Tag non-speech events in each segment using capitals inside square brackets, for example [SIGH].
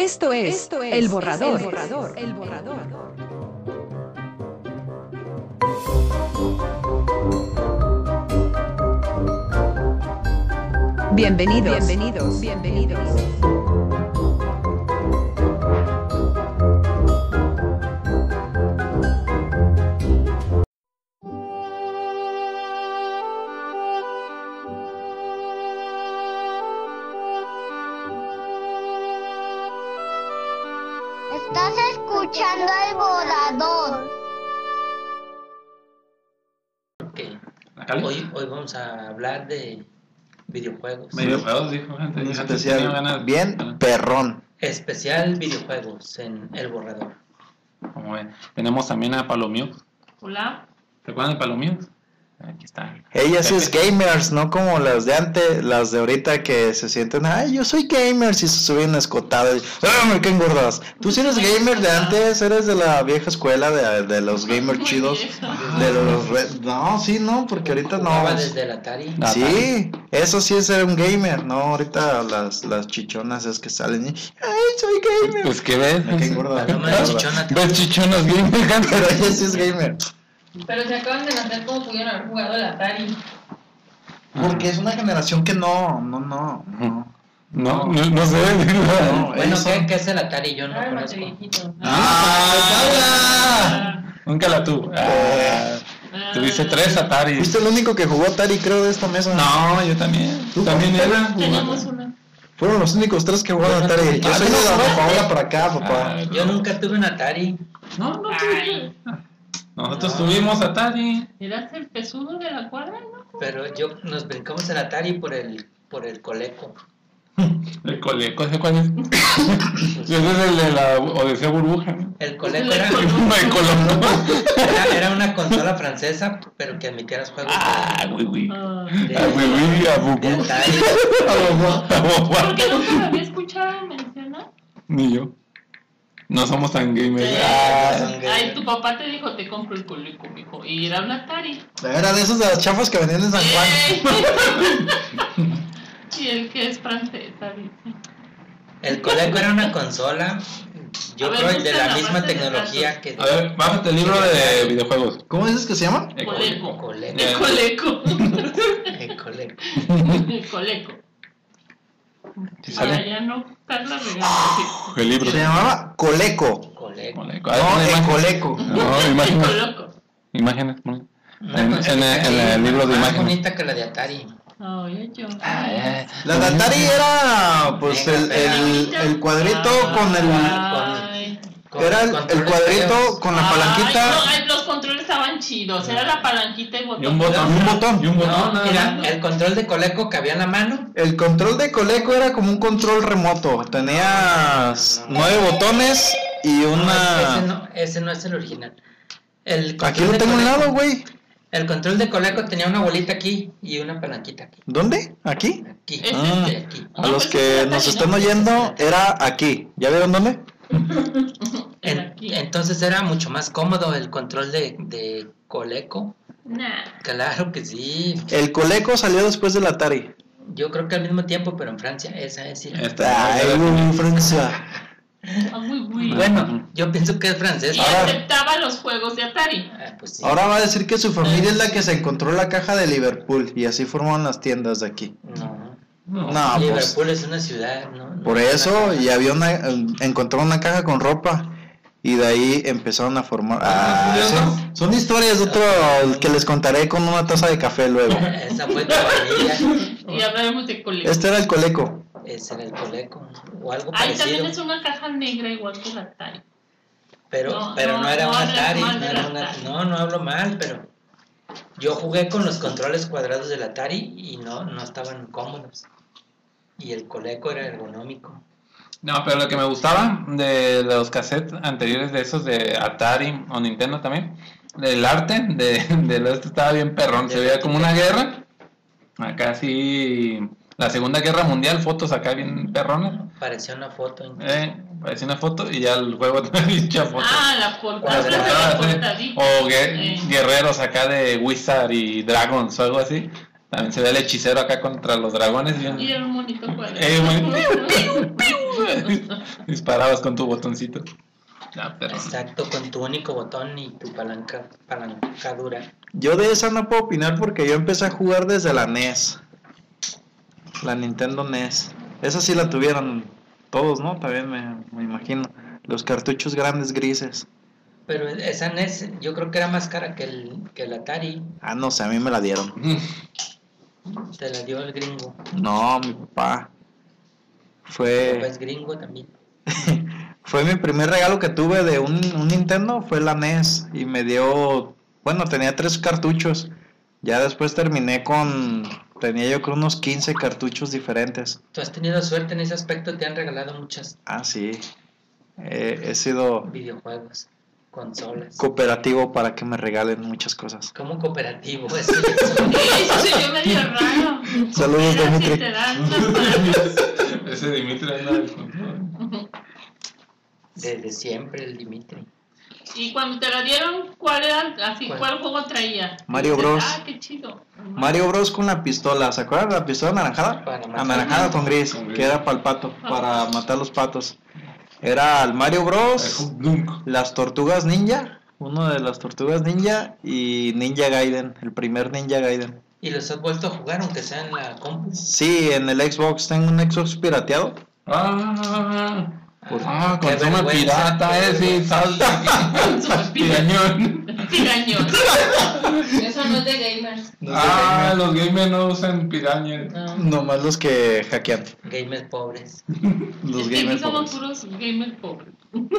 Esto es, El Borrador. El Borrador. El Borrador. Bienvenidos. Bienvenidos. Bienvenidos. Vamos a hablar de videojuegos. Videojuegos, dijo gente. Un especial ganas. bien Bueno, perrón. Especial videojuegos en El Borrador. Como ven. Tenemos también a Palomiux. Hola. ¿Se acuerdan de Palomiux? Aquí está. Ella sí es gamers, no como las de antes, las de ahorita que se sienten, ay, yo soy gamers y se suben escotadas. y, ¡Ah, me caen gordas! Tú sí eres gamer de antes, eres de la vieja escuela de, de los gamers chidos. De los re- No, sí, no, porque ahorita no. Desde el Atari. Ah, Sí, eso sí es ser un gamer, no, ahorita las, las chichonas es que salen y, ay, soy gamer. Pues que ves. Me caen gordas. Paloma me caen de gordas. chichona. Ves chichonas bien [LAUGHS] Pero ella sí es gamer. Pero se acaban de nacer como pudieron haber jugado el Atari. Porque es una generación que no, no, no, no. No, no, no sé. No, Bueno, ¿qué, qué es el Atari? Yo no Ay, conozco. ¡Ay, Paula! Nunca la tuve. Ah, Ah. tuviste tres Atari. Fuiste el único que jugó Atari, creo, de esta mesa. No, yo también. ¿Tú También era. Teníamos una. Fueron los únicos tres que jugaron Atari. tuve- Yo Ah, soy ¿tú de? Paola para acá, papá. Ah, Yo nunca tuve un Atari. No, no Ay, Nosotros No. tuvimos Atari. eras el pesudo de la cuadra, ¿no? Pero yo nos brincamos el Atari por el, por el coleco. [LAUGHS] El coleco, ¿ese cuál es? [LAUGHS] Ese es el de la Odisea Burbuja. ¿no? El coleco era, [LAUGHS] era, era una consola francesa, pero que admitía los juegos Ah, güey, güey. Ah. Ah, güey, güey, a de Bubu. Atari. Porque nunca me había escuchado mencionar. Ni yo. No somos tan gamers. Sí. Ah, Ay, tu papá te dijo, te compro el coleco, mijo. Y era un Atari. Era de esos de las chafas que venían en San Juan. [LAUGHS] y el que es francesa, dice. El coleco era una consola, yo A ver, creo de la la misma tecnología que... A ver, bájate el libro de videojuegos. ¿Cómo dices que se llama? El Coleco. Coleco. El coleco. El coleco. el coleco. ¿Sí Para sale? ya no estarla regando. El libro. Se llamaba Coleco. Coleco. Coleco. No, Ah, [LAUGHS] el imagen. Coleco. No, sí. imágenes. Coloco. Imágenes. ¿no? En- consola en el- en el libro de más imágenes. bonita que la de Atari. Ay, yo. Ah, La de Atari era, pues, el, el, el cuadrito con el... Ay. Con Era el, el cuadrito con la Ay, palanquita. no, ay, los controles chidos. Era la palanquita y botón. Y un botón. Y un botón. Y un botón. No, nada mira, más. el control de coleco cabía en la mano. El control de Coleco era como un control remoto. Tenías nueve botones y No, ese, una... no, ese no es el original. El Aquí lo tengo a un lado, güey. El control de coleco tenía una bolita aquí y una palanquita aquí. ¿Dónde? ¿Aquí? Aquí. Ah. este. aquí. A No, los pues que nos están ¿no? oyendo, era aquí. ¿Ya vieron dónde? [LAUGHS] En- aquí. entonces era mucho más cómodo el control de, de coleco. Nah. Claro que sí. El Coleco salió después del Atari. Yo creo que al mismo tiempo, pero en Francia, esa es. sí. Ay, güey, Francia. Ah. Bueno, yo pienso que es francés. Y Ahora- aceptaba los juegos de Atari. Ah, pues sí. Ahora va a decir que su familia es la que se encontró la caja de Liverpool y así formaron las tiendas de aquí. No. No, pues Liverpool es una ciudad, ¿no? No por es eso y había una encontró una caja con ropa y de ahí empezaron a formar. Ah, son, son historias de otro que les contaré con una taza de café luego. [LAUGHS] Esa fue. Y hablaremos de colegio. Este era el Coleco. Ese era el coleco. O algo Ahí parecido. también es una caja negra igual que la Atari. Pero, No, pero no, no, era no un Atari, no del era un Atari. No, no hablo mal, pero yo jugué con los controles cuadrados del Atari y no, no estaban cómodos. Y el coleco era ergonómico. No, pero lo que me gustaba de los cassettes anteriores de esos de Atari o Nintendo también, el arte de, de lo este estaba bien perrón, se veía como una guerra, acá sí, la Segunda Guerra Mundial, fotos acá bien perrones, Parecía una foto. incluso. eh, parecía una foto y ya el juego [LAUGHS] tenía mucha foto. Ah, la portadita. O Eh. guerreros acá de Wizard y Dragons o algo así. También se ve el hechicero acá contra los dragones. Y era un monito cuadrado. Eh, [LAUGHS] [LAUGHS] Disparabas con tu botoncito. Ah, pero... Exacto, con tu único botón y tu palanca, palancadura. Yo de esa no puedo opinar porque yo empecé a jugar desde la NES. La Nintendo NES. Esa sí la tuvieron todos, ¿no? También me, me imagino. Los cartuchos grandes grises. Pero esa NES yo creo que era más cara que el, que el Atari. Ah, no sé, a mí me la dieron. Te la dio el gringo. No, mi papá. Es Fue, gringo también. [LAUGHS] fue mi primer regalo que tuve de un, un Nintendo, fue la NES. Y me dio, bueno, tenía tres cartuchos. Ya después terminé con, tenía yo creo unos 15 cartuchos diferentes. Tú has tenido suerte en ese aspecto, te han regalado muchos Ah, sí. Eh, he sido videojuegos, consolas. cooperativo para que me regalen muchas cosas. Como cooperativo, [LAUGHS] eso Eso se vio medio raro. Saludos, Era [LAUGHS] Ese Dimitri anda del control. desde siempre el Dimitri. Y cuando te la dieron, ¿cuál era? Así, ¿Cuál? ¿cuál juego traía? Mario Dices, Bros. Ah, qué chido. Mario Bros con la pistola, ¿se acuerdan de la pistola anaranjada? Anaranjada con gris, Con gris. que era para el pato, para matar los patos. Era el Mario Bros, las tortugas ninja, uno de las tortugas ninja y Ninja Gaiden, el primer Ninja Gaiden. ¿Y los has vuelto a jugar aunque sea en la compu? Sí, en el Xbox, tengo un Xbox pirateado. Ah, Por- ah, consuma vergüenza, pirata, eh, vergüenza. sal. Consuma [LAUGHS] Pirañón. Pirañón. [LAUGHS] Eso no es de gamers. No Ah, los gamers no usan piraña. No. Nomás los que hackean. Gamers pobres. Los Es que aquí gamers somos puros gamers pobres.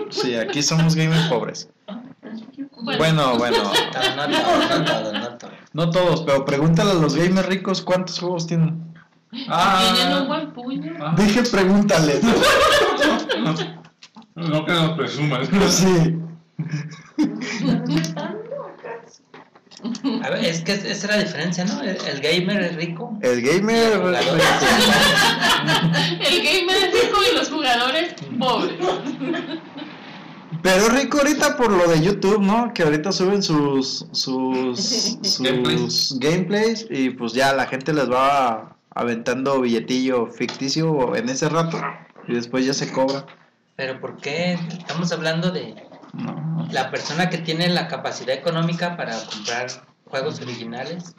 Sí, aquí somos gamers pobres. Bueno, Bueno, bueno. [LAUGHS] No, no todos, no todos, no pero pregúntale a los gamers ricos cuántos juegos tienen. tienen un buen puño. Ah, Dije pregúntale. [LAUGHS] no que nos presuman. [LAUGHS] Sí. A ver, es que esa es la diferencia, ¿no? El, el gamer es rico. El gamer El jugador. El gamer es rico y los jugadores pobres. Pero rico ahorita por lo de YouTube, ¿no? Que ahorita suben sus sus, [LAUGHS] sus Gameplays. gameplays y pues ya la gente les va aventando billetillo ficticio en ese rato y después ya se cobra. Pero ¿por qué? Estamos hablando de No. la persona que tiene la capacidad económica para comprar juegos originales.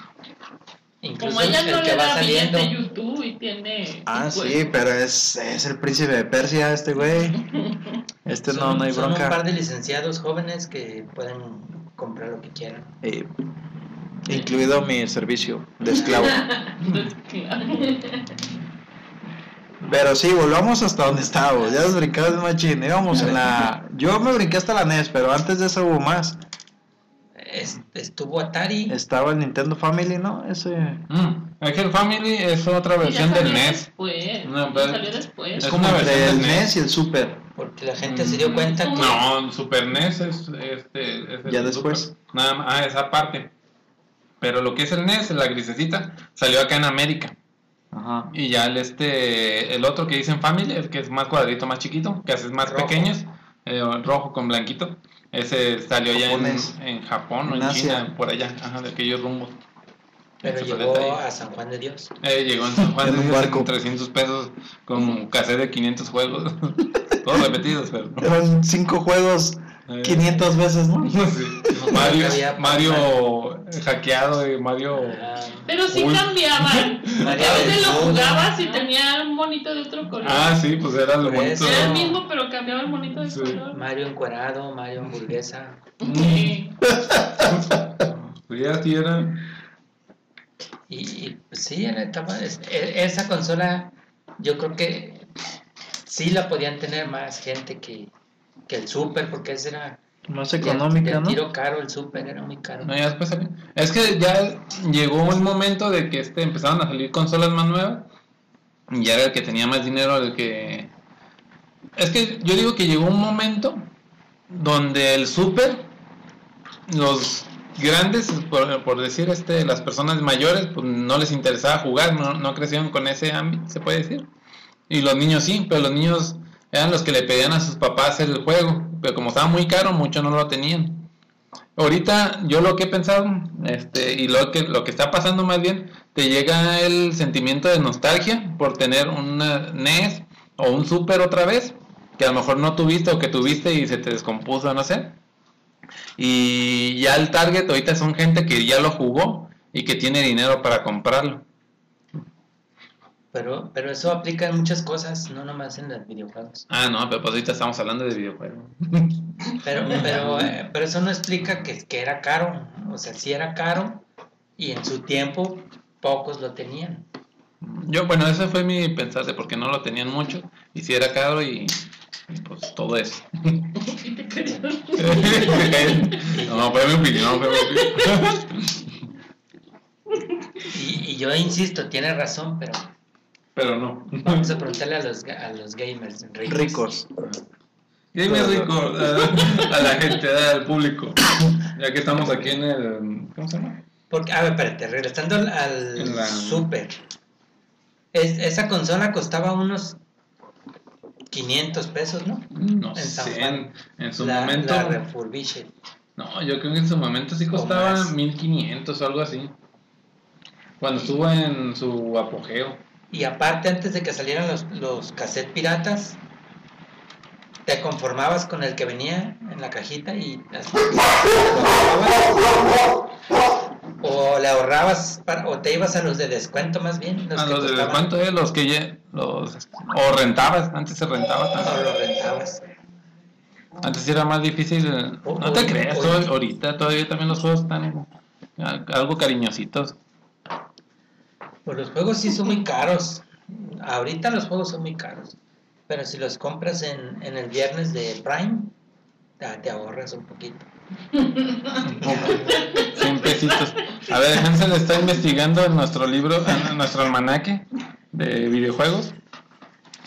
Incluso Como ella el no que le va da saliendo. billete YouTube y tiene. Ah, sí, pero es, es el príncipe de Persia este güey. [LAUGHS] Este no, son, no hay son un par bronca. de licenciados jóvenes que pueden comprar lo que quieran. Eh, incluido mi servicio de esclavo. [LAUGHS] [LAUGHS] Pero sí, volvamos hasta donde estábamos. Ya nos brincamos de machín. Íbamos en la. Yo me brinqué hasta la NES, pero antes de eso hubo más. Es- estuvo Atari. Estaba el Nintendo Family, ¿no? Ese. Mm, es que el Family es otra versión ya del salió NES. Después. No, pero- salió después. Es Es como entre versión el del NES NES y el Super. Porque la gente se dio cuenta que No, Super NES es este. es el Ya después. Super. Nada más, ah, esa parte. Pero lo que es el NES, la grisecita, salió acá en América. Ajá. Y ya el este, el otro que dicen Family, el que es más cuadrito, más chiquito, que haces más Rojo. pequeños, eh, rojo con blanquito. Ese salió ya en, en Japón o En en Asia. China, por allá, ajá, de aquellos rumbos. pero llegó detalle. a San Juan de Dios. Eh, llegó en San Juan En de un Dios barco. en 300 pesos con cassette de 500 juegos. [LAUGHS] Todos repetidos, pero. Eran cinco juegos, Eh, 500 veces, ¿no? sí. [LAUGHS] Mario, hackeado, eh, Mario. Ah, Pero sí Uy. cambiaban. [LAUGHS] A veces lo jugabas y tenía un monito de otro color. Ah, sí, pues era el Por bonito. eso. Era el mismo, pero cambiaba el monito de Sí. color. Mario encuerado, Mario hamburguesa. [LAUGHS] Sí. Pues ya sí era. Y, y, pues, sí, era capaz. es- e- Esa consola, yo creo que sí la podían tener más gente que, que el Super, porque ese era Más económica, de ¿no? tiro caro, el Super era muy caro. No, ya después salió. Es que ya llegó el momento de que este empezaron a salir consolas más nuevas. Y ya era el que tenía más dinero, el que. Es que yo digo que llegó un momento donde el super, los grandes, por, por decir este, las personas mayores, pues no les interesaba jugar, no, no crecieron con ese ámbito, se puede decir. Y los niños sí, pero los niños eran los que le pedían a sus papás el juego, pero como estaba muy caro, muchos no lo tenían. Ahorita yo lo que he pensado, este, y lo que, lo que está pasando más bien, te llega el sentimiento de nostalgia por tener una NES o un Super otra vez, que a lo mejor no tuviste o que tuviste y se te descompuso, no sé. Y ya el target ahorita son gente que ya lo jugó y que tiene dinero para comprarlo. Pero, pero eso aplica en muchas cosas, no nomás en los videojuegos. Ah, no, pero pues ahorita estamos hablando de videojuegos. [LAUGHS] Pero, pero, eh, pero eso no explica que, que era caro. O sea, sí era caro y en su tiempo pocos lo tenían. Yo, bueno, ese fue mi pensar de porque no lo tenían mucho y si era caro y, y pues todo eso. [LAUGHS] Y te [LAUGHS] no, fue mi opinión, fue mi opinión. Y, y yo insisto, tiene razón, pero Pero no. vamos a preguntarle a los, a los gamers ricos. Ricos. Dime rico a, a la gente, al público. Ya que estamos aquí en el. ¿Cómo se llama? Porque, a ver, espérate, regresando al, la- Super. Es- esa consola costaba unos 500 pesos, ¿no? No En San sé. Juan. En, en su la, momento. la refurbished. No, yo creo que en su momento sí costaba más. 1500 o algo así. Cuando estuvo en su apogeo. Y aparte, antes de que salieran los, los cassettes piratas, te conformabas con el que venía en la cajita y así, lo o le ahorrabas para- o te ibas a los de descuento más bien los a que los de cuánto es, los que ya. Los, o rentabas, antes se rentaba o también. los rentabas Antes era más difícil. eh, O- No te o- creas, o- ahorita todavía también los juegos están eh, algo cariñositos. Pues los juegos sí son muy caros ahorita los juegos son muy caros pero si los compras en, en el viernes de Prime te ahorras un poquito 100 pesitos. A ver, Hansel está investigando en nuestro libro, en nuestro almanaque de videojuegos.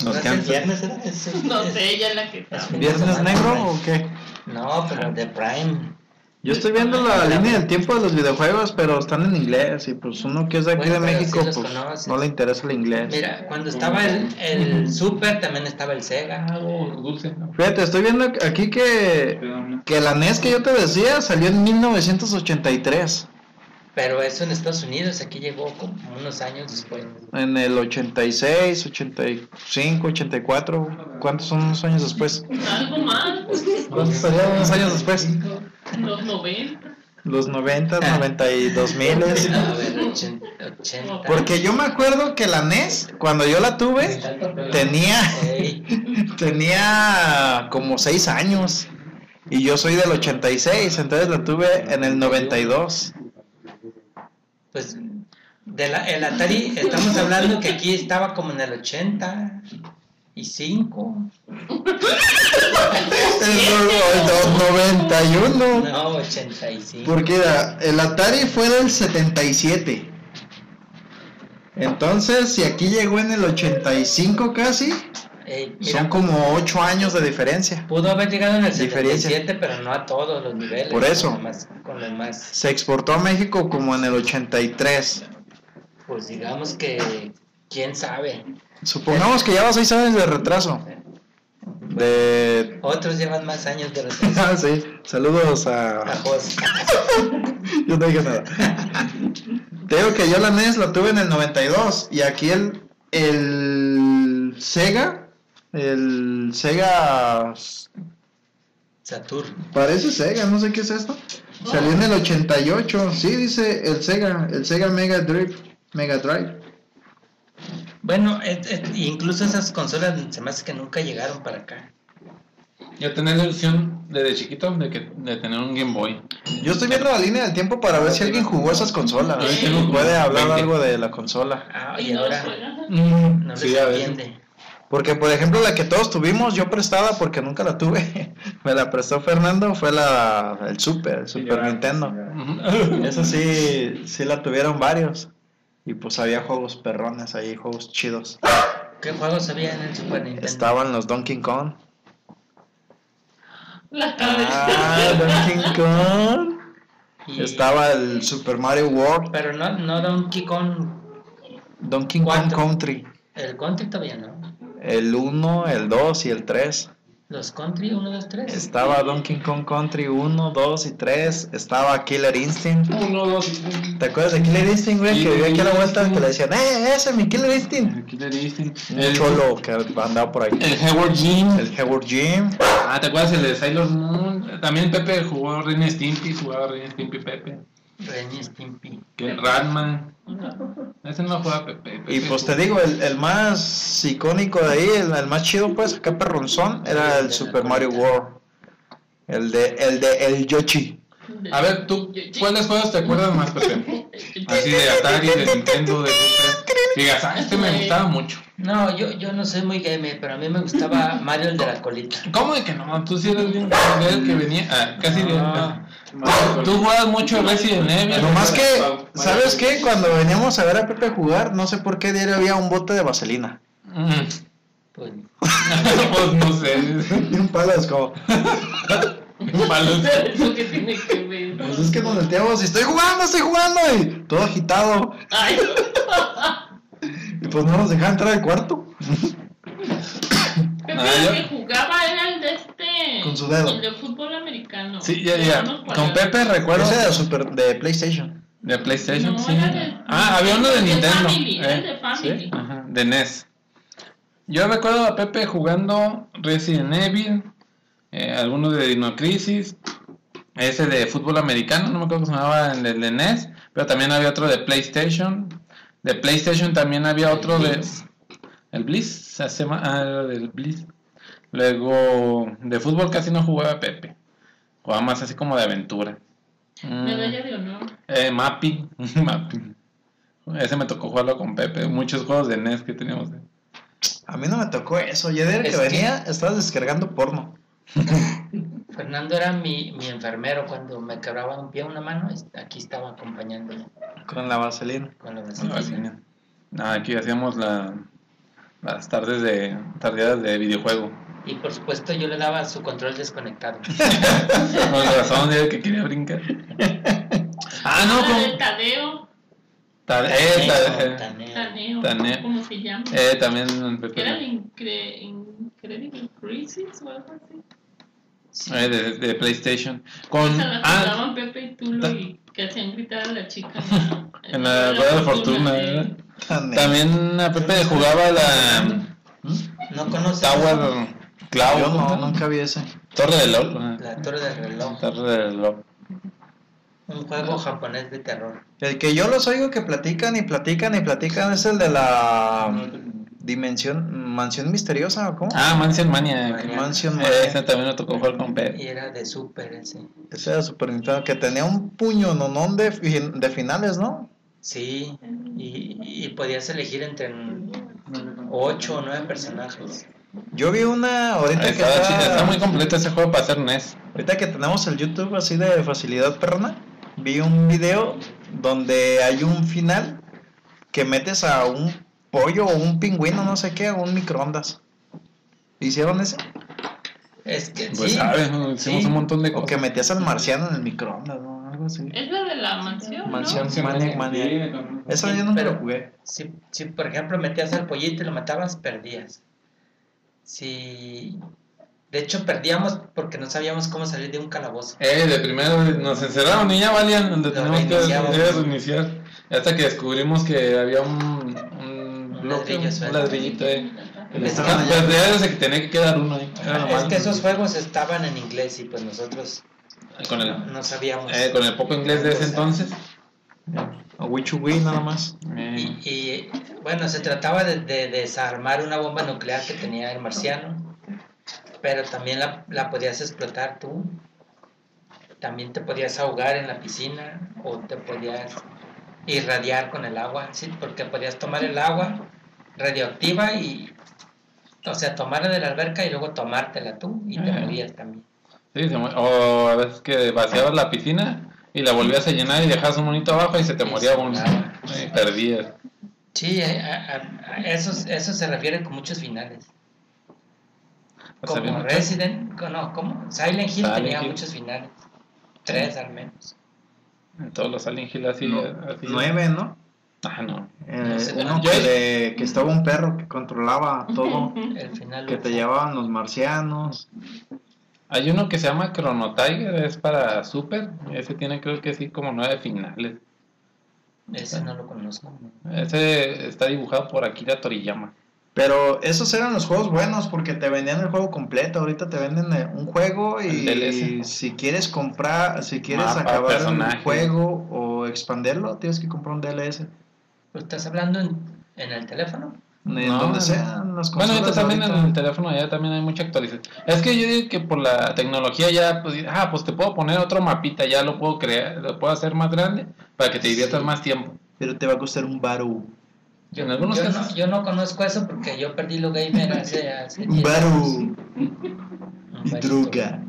¿No Los es que el viernes era? Es el- No es- sé, ella es la que ¿Viernes negro o qué? No, pero de Prime. Yo estoy viendo la línea del tiempo de los videojuegos, pero están en inglés y pues uno que es de aquí Bueno, de México, sí pues conoces. no le interesa el inglés. Mira, cuando estaba el, el Super también estaba el Sega. Algo dulce, ¿no? Fíjate, estoy viendo aquí que, que la NES que yo te decía salió en 1983. Pero eso en Estados Unidos, aquí llegó como unos años después. En el 86, 85, 84. ¿Cuántos son unos años después? Algo más. ¿Cuántos salieron unos años después? Los 90. Los 90, 92 miles. A ver, ochen- 80. Porque yo me acuerdo que la NES, cuando yo la tuve, tenía, [LAUGHS] tenía como 6 años. Y yo soy del 86, entonces la tuve en el 92. pues de la, el Atari, estamos hablando que aquí estaba como en el 85. El 91. No, 85. Porque era- el Atari fue del 77. Entonces, si aquí llegó en el 85 casi, Ey, mira, son como 8 años de diferencia. pudo haber llegado en el Diferencia. 77, pero no a todos los niveles. Por eso. Con los más, con los más Se exportó a México como en el 83. pues digamos que, quién sabe. Supongamos que lleva 6 años de retraso. De... Otros llevan más años de [LAUGHS] retraso. Ah, sí. Saludos a... A Jos. [LAUGHS] Yo no dije nada. Te digo que yo la NES la tuve en el 92 y aquí el, el Sega, el Sega, Saturn. parece Sega, no sé qué es esto. Salió en el 88, sí dice el Sega, el Sega Mega Drive, Mega Drive. Bueno, es- es- incluso esas consolas se me hace que nunca llegaron para acá. Yo tenía la ilusión desde chiquito de, que, de tener un Game Boy. Yo estoy viendo la línea del tiempo para ver si alguien jugó esas consolas. Yo tengo como Puede hablar 20. algo de la consola. Ah, Y ahora juegan. no les Sí, a veces. entiende. Porque, por ejemplo, la que todos tuvimos, yo prestada porque nunca la tuve. [LAUGHS] Me la prestó Fernando, fue la el Super, el Super Nintendo. Esa sí, sí la tuvieron varios. Y pues había juegos perrones ahí, juegos chidos. ¿Qué juegos había en el Super Nintendo? Estaban los Donkey Kong. La cabeza. Ah, Donkey Kong. Y- Estaba el Super Mario World, Pero no, no Donkey Kong. Donkey Kong. Country. El Country todavía no. El 1, el 2 y el 3. Los country, 1, 2, 3. Estaba Donkey Kong Country 1, 2 y 3. Estaba Killer Instinct. Uno, dos y tres. ¿Te acuerdas de Killer Instinct, güey? Sí, que vivía aquí a la Killer vuelta que le decían, ¡eh, ese es mi Killer Instinct! El Killer Instinct. Un El cholo que andaba por ahí. El Hayward Jim. El Howard Jim. Ah, ¿te acuerdas el de Sailor Moon? También Pepe jugó Ren y Stimpy, jugaba Ren Stimpy Pepe. Renny Stimpy. Que el Ratman. Ese no juega Pepe. Y Pepe pues te jugó- digo, el, el más icónico de ahí, el, el más chido, pues, acá perronzón, era el Super Mario World. El de, el de El Yoshi. A ver, ¿tú cuáles juegos te acuerdas más, Pepe? [LAUGHS] Así de Atari, de Nintendo, de. [LAUGHS] Digas, ah, este me gustaba mucho. No, yo, yo no soy muy gamer, pero a mí me gustaba Mario el de la colita. ¿Cómo de que no? Tú sí eres bien el que venía. Ah, casi de. No. Tú jugabas mucho Resident Evil. Nomás que, ¿sabes qué? Cuando veníamos a ver a Pepe jugar, no sé por qué diario había un bote de vaselina. Mm. Pues, [LAUGHS] pues no sé. Y un palo es como, Palos. [LAUGHS] ¿Eso qué tiene que ver? pues es que nos metíamos y estoy jugando, estoy jugando, y todo agitado. Ay, Y pues no nos dejaban entrar al cuarto. Pepe Ah, el yo- que jugaba era el de Con su dedo. El de fútbol americano. Sí, ya, ya. Con. Pepe recuerdo. Ese de, super, de PlayStation. De PlayStation, No, sí. era de- Ah, había uno de el Nintendo. Family, eh. el de Family. Ajá, de NES. Yo recuerdo a Pepe jugando Resident Evil, eh, algunos de Dino Crisis, ese de fútbol americano, no me acuerdo cómo se llamaba el de, de NES, pero también había otro de PlayStation. De PlayStation también había otro de. Blitz. El Blitz, se hace ma- ah, era del Blitz. Luego, de fútbol casi no jugaba Pepe, jugaba más así como de aventura. Mm. Medalla de honor. Eh, Mapping. [LAUGHS] Mapping. Ese me tocó jugarlo con Pepe. Muchos juegos de NES que teníamos. A mí no me tocó eso. Ya de que venía, estabas descargando porno. [LAUGHS] Fernando era mi, mi enfermero cuando me quebraba un pie o una mano. Aquí estaba acompañándome Con la vaselina. con la vaselina. Ah, aquí hacíamos la, las tardes de tardeadas de videojuego. Y por supuesto yo le daba su control desconectado. [LAUGHS] Con razón era el que quería brincar. [LAUGHS] Ah, no, Ah, con... de Tadeo. Ta- eh, ta- Taneo, eh, taneo. Taneo. ¿Cómo se llama? eh, también Que era el incre Incredible Crisis o algo así. Eh, de, de PlayStation. Con... Se la Ah, jugaban Pepe y Tulo y que hacían gritar a la chica. en [LAUGHS] la Rueda de Fortuna. sí. También a Pepe jugaba la ¿No conoces Tower Cloud. Yo no, nunca vi ese. Torre del LOL. la torre del reloj? Torre del LOL. Un juego japonés de terror. El que yo los oigo que platican y platican y platican es el de la dimensión, mansión misteriosa, ¿o cómo? Ah, Mansion Mania. Mania. Mansion Eh, Mania. Ese también me tocó jugar con Y Pepe. era de Super ese. Ese era Super Nintendo, que tenía un puño nonón de, de finales, ¿no? Sí, y, y podías elegir entre 8 o 9 personajes. Yo vi una, ahorita que Está, chido, está, está muy completo ese juego para hacer NES. ahorita que tenemos el YouTube así de facilidad perrona, vi un video donde hay un final que metes a un pollo o un pingüino, no sé qué, a un microondas. ¿Hicieron ese? Es que Pues sí, sabes, ¿no? hicimos sí. un montón de O cosas. que metías al marciano en el microondas, ¿no? Algo así. Es la de la mansión. Mansión. ¿no? Maniac, Maniac. Eso yo nunca Pero- lo jugué. Si, si, por ejemplo metías al pollito y lo matabas, perdías. Si... De hecho, perdíamos porque no sabíamos cómo salir de un calabozo. Eh, de primero nos encerraron y ya valían donde teníamos que reiniciar. Hasta que descubrimos que había un, un Un bloque, ladrillo un ladrillito. Es Estaban que- tenía que quedar uno ahí. Es que esos juegos estaban en inglés y pues nosotros Con el, no sabíamos. eh, con el poco inglés de ese entonces. O Wichugui nada más. Eh, Y, y, bueno, se trataba de, de desarmar una bomba nuclear que tenía el marciano, pero también la, la podías explotar tú. También te podías ahogar en la piscina o te podías irradiar con el agua, ¿sí? porque podías tomar el agua radioactiva y, o sea, tomarla de la alberca y luego tomártela tú y te morías también. sí, o a veces que vaciabas la piscina y la volvías a llenar y dejabas un monito abajo y se te moría uno. Y perdías. Sí, a, a- a eso, eso se refiere con muchos finales. O sea, Como Resident, no, ¿cómo? Silent Hill Silent tenía Hill. muchos finales. Tres al menos. En todos los Silent Hill así. No, así. Nueve, ¿no? Ah, no. Eh, No sé, uno que, le- que estaba un perro que controlaba todo, [LAUGHS] El final. que te llevaban los marcianos. Hay uno que se llama Chrono Tiger, es para Super. Ese tiene creo que sí como nueve finales. Ese no lo conozco. Ese está dibujado por Akira Toriyama. Pero esos eran los juegos buenos porque te vendían el juego completo. Ahorita te venden eh, un juego y si quieres comprar, si quieres Mapa, acabar personaje. el juego o expanderlo, tienes que comprar un DLC. ¿Pero ¿Estás hablando en, en el teléfono? En No, donde no. sean las Bueno, ahorita también en ahorita. el teléfono ya también hay mucha actualización. Es que yo digo que por la tecnología ya, pues, ah, pues te puedo poner otro mapita, ya lo puedo crear, lo puedo hacer más grande para que te diviertas Sí. más tiempo. Pero te va a costar un baro. Yo, En algunos yo casos- no, yo no conozco eso porque yo perdí lo gamer [LAUGHS] hace, hace Un 10 baro. años. Y droga.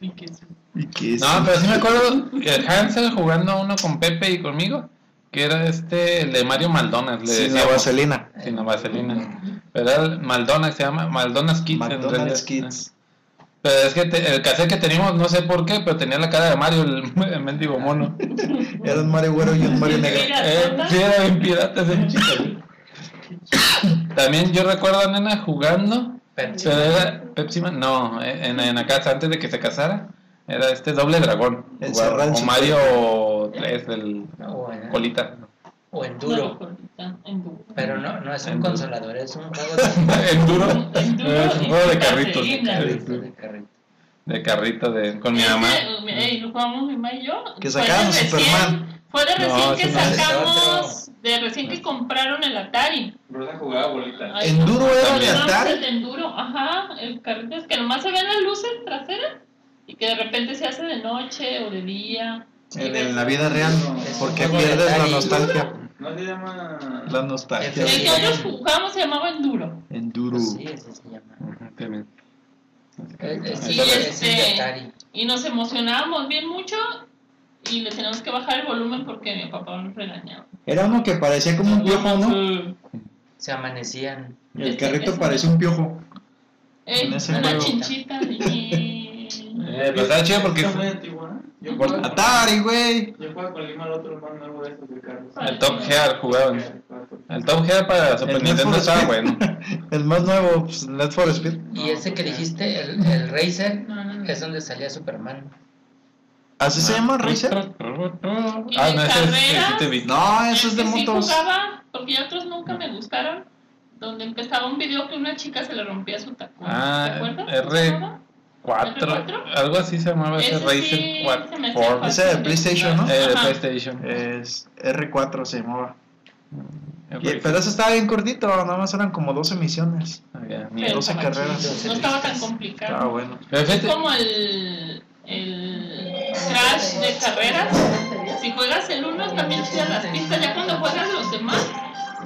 Y que sí. ¿Y qué es? No, pero sí me acuerdo que Hansel jugando uno con Pepe y conmigo, que era este, el de Mario Maldonas, le Sin la vaselina. Sin la vaselina. Pero era el Maldonas, se llama Maldonas Kids. en McDonald's realidad. Kids. Pero es que te- el cassette que teníamos, no sé por qué, pero tenía la cara de Mario, el, [LAUGHS] el mendigo mono. Era un Mario güero y un Mario negro. Eh, sí, era bien pirata ese chico. [COUGHS] También yo recuerdo a Nena jugando, Pepsi. pero era Pepsi Man, no, en, en la casa antes de que se casara, era este doble dragón. El o. Mario 3, el O en, colita. o enduro. Pero no, no es un Enduro. consolador, es un juego [LAUGHS] de, Enduro [LAUGHS] es un y juego de carritos. carrito, de carrito. De carrito de, con mi Ese, mamá. eh, lo jugamos mi mamá y yo. Que recién- Superman. Fue de recién No, que no sacamos, de recién que compraron el Atari. Rosa jugaba bolita. Ay, ¿Enduro no, era Atari? El de Enduro, ajá, el carrito es que nomás se ven las luces traseras y que de repente se hace de noche o de día. En, en la vida real. Porque pierdes la nostalgia. No se llama. La nostalgia. El que Sí. nosotros jugamos se llamaba Enduro. Enduro. Sí, ese se llama. Ujú, también. Es el de este-. Y nos emocionábamos bien mucho y le teníamos que bajar el volumen porque mi papá nos regañaba. Era uno que parecía como un piojo, ¿no? Se amanecían. Y el carrito parecía un piojo. Eh, En ese una juego. chinchita y... [LAUGHS] Eh, pero está chido porque Yo Por- juego, Atari, güey. yo juego con Lima el otro más nuevo de esos de carros. el Top Gear jugaban. El Top Gear para Super Nintendo estaba bueno. [LAUGHS] El más nuevo, pues, Need for Speed. Y ese que dijiste, el, el Racer, No, no, no. es donde salía Superman. ¿Así se llama Racer? Y Ah, no, ese es carreras, 7 bits. No, eso es de que sí motos. jugaba, porque ya otros nunca me gustaron, donde empezaba un video que una chica se le rompía su tacón. Ah, ¿Te acuerdas? R-. 4, ¿R4? algo así se llamaba ese sí 4. se me hacía Ford. fácil. Ese de PlayStation, ¿no? Eh, de. PlayStation. Es R4 se llamaba. Eh, Y- pero ese estaba bien cortito, nada más eran como 12 misiones. Mira. 12 estaba carreras. chido, No estaba tan complicado. Estaba bueno. Es como el, el Crash de carreras. Si juegas el 1 también chidas las pistas, ya cuando juegas los demás,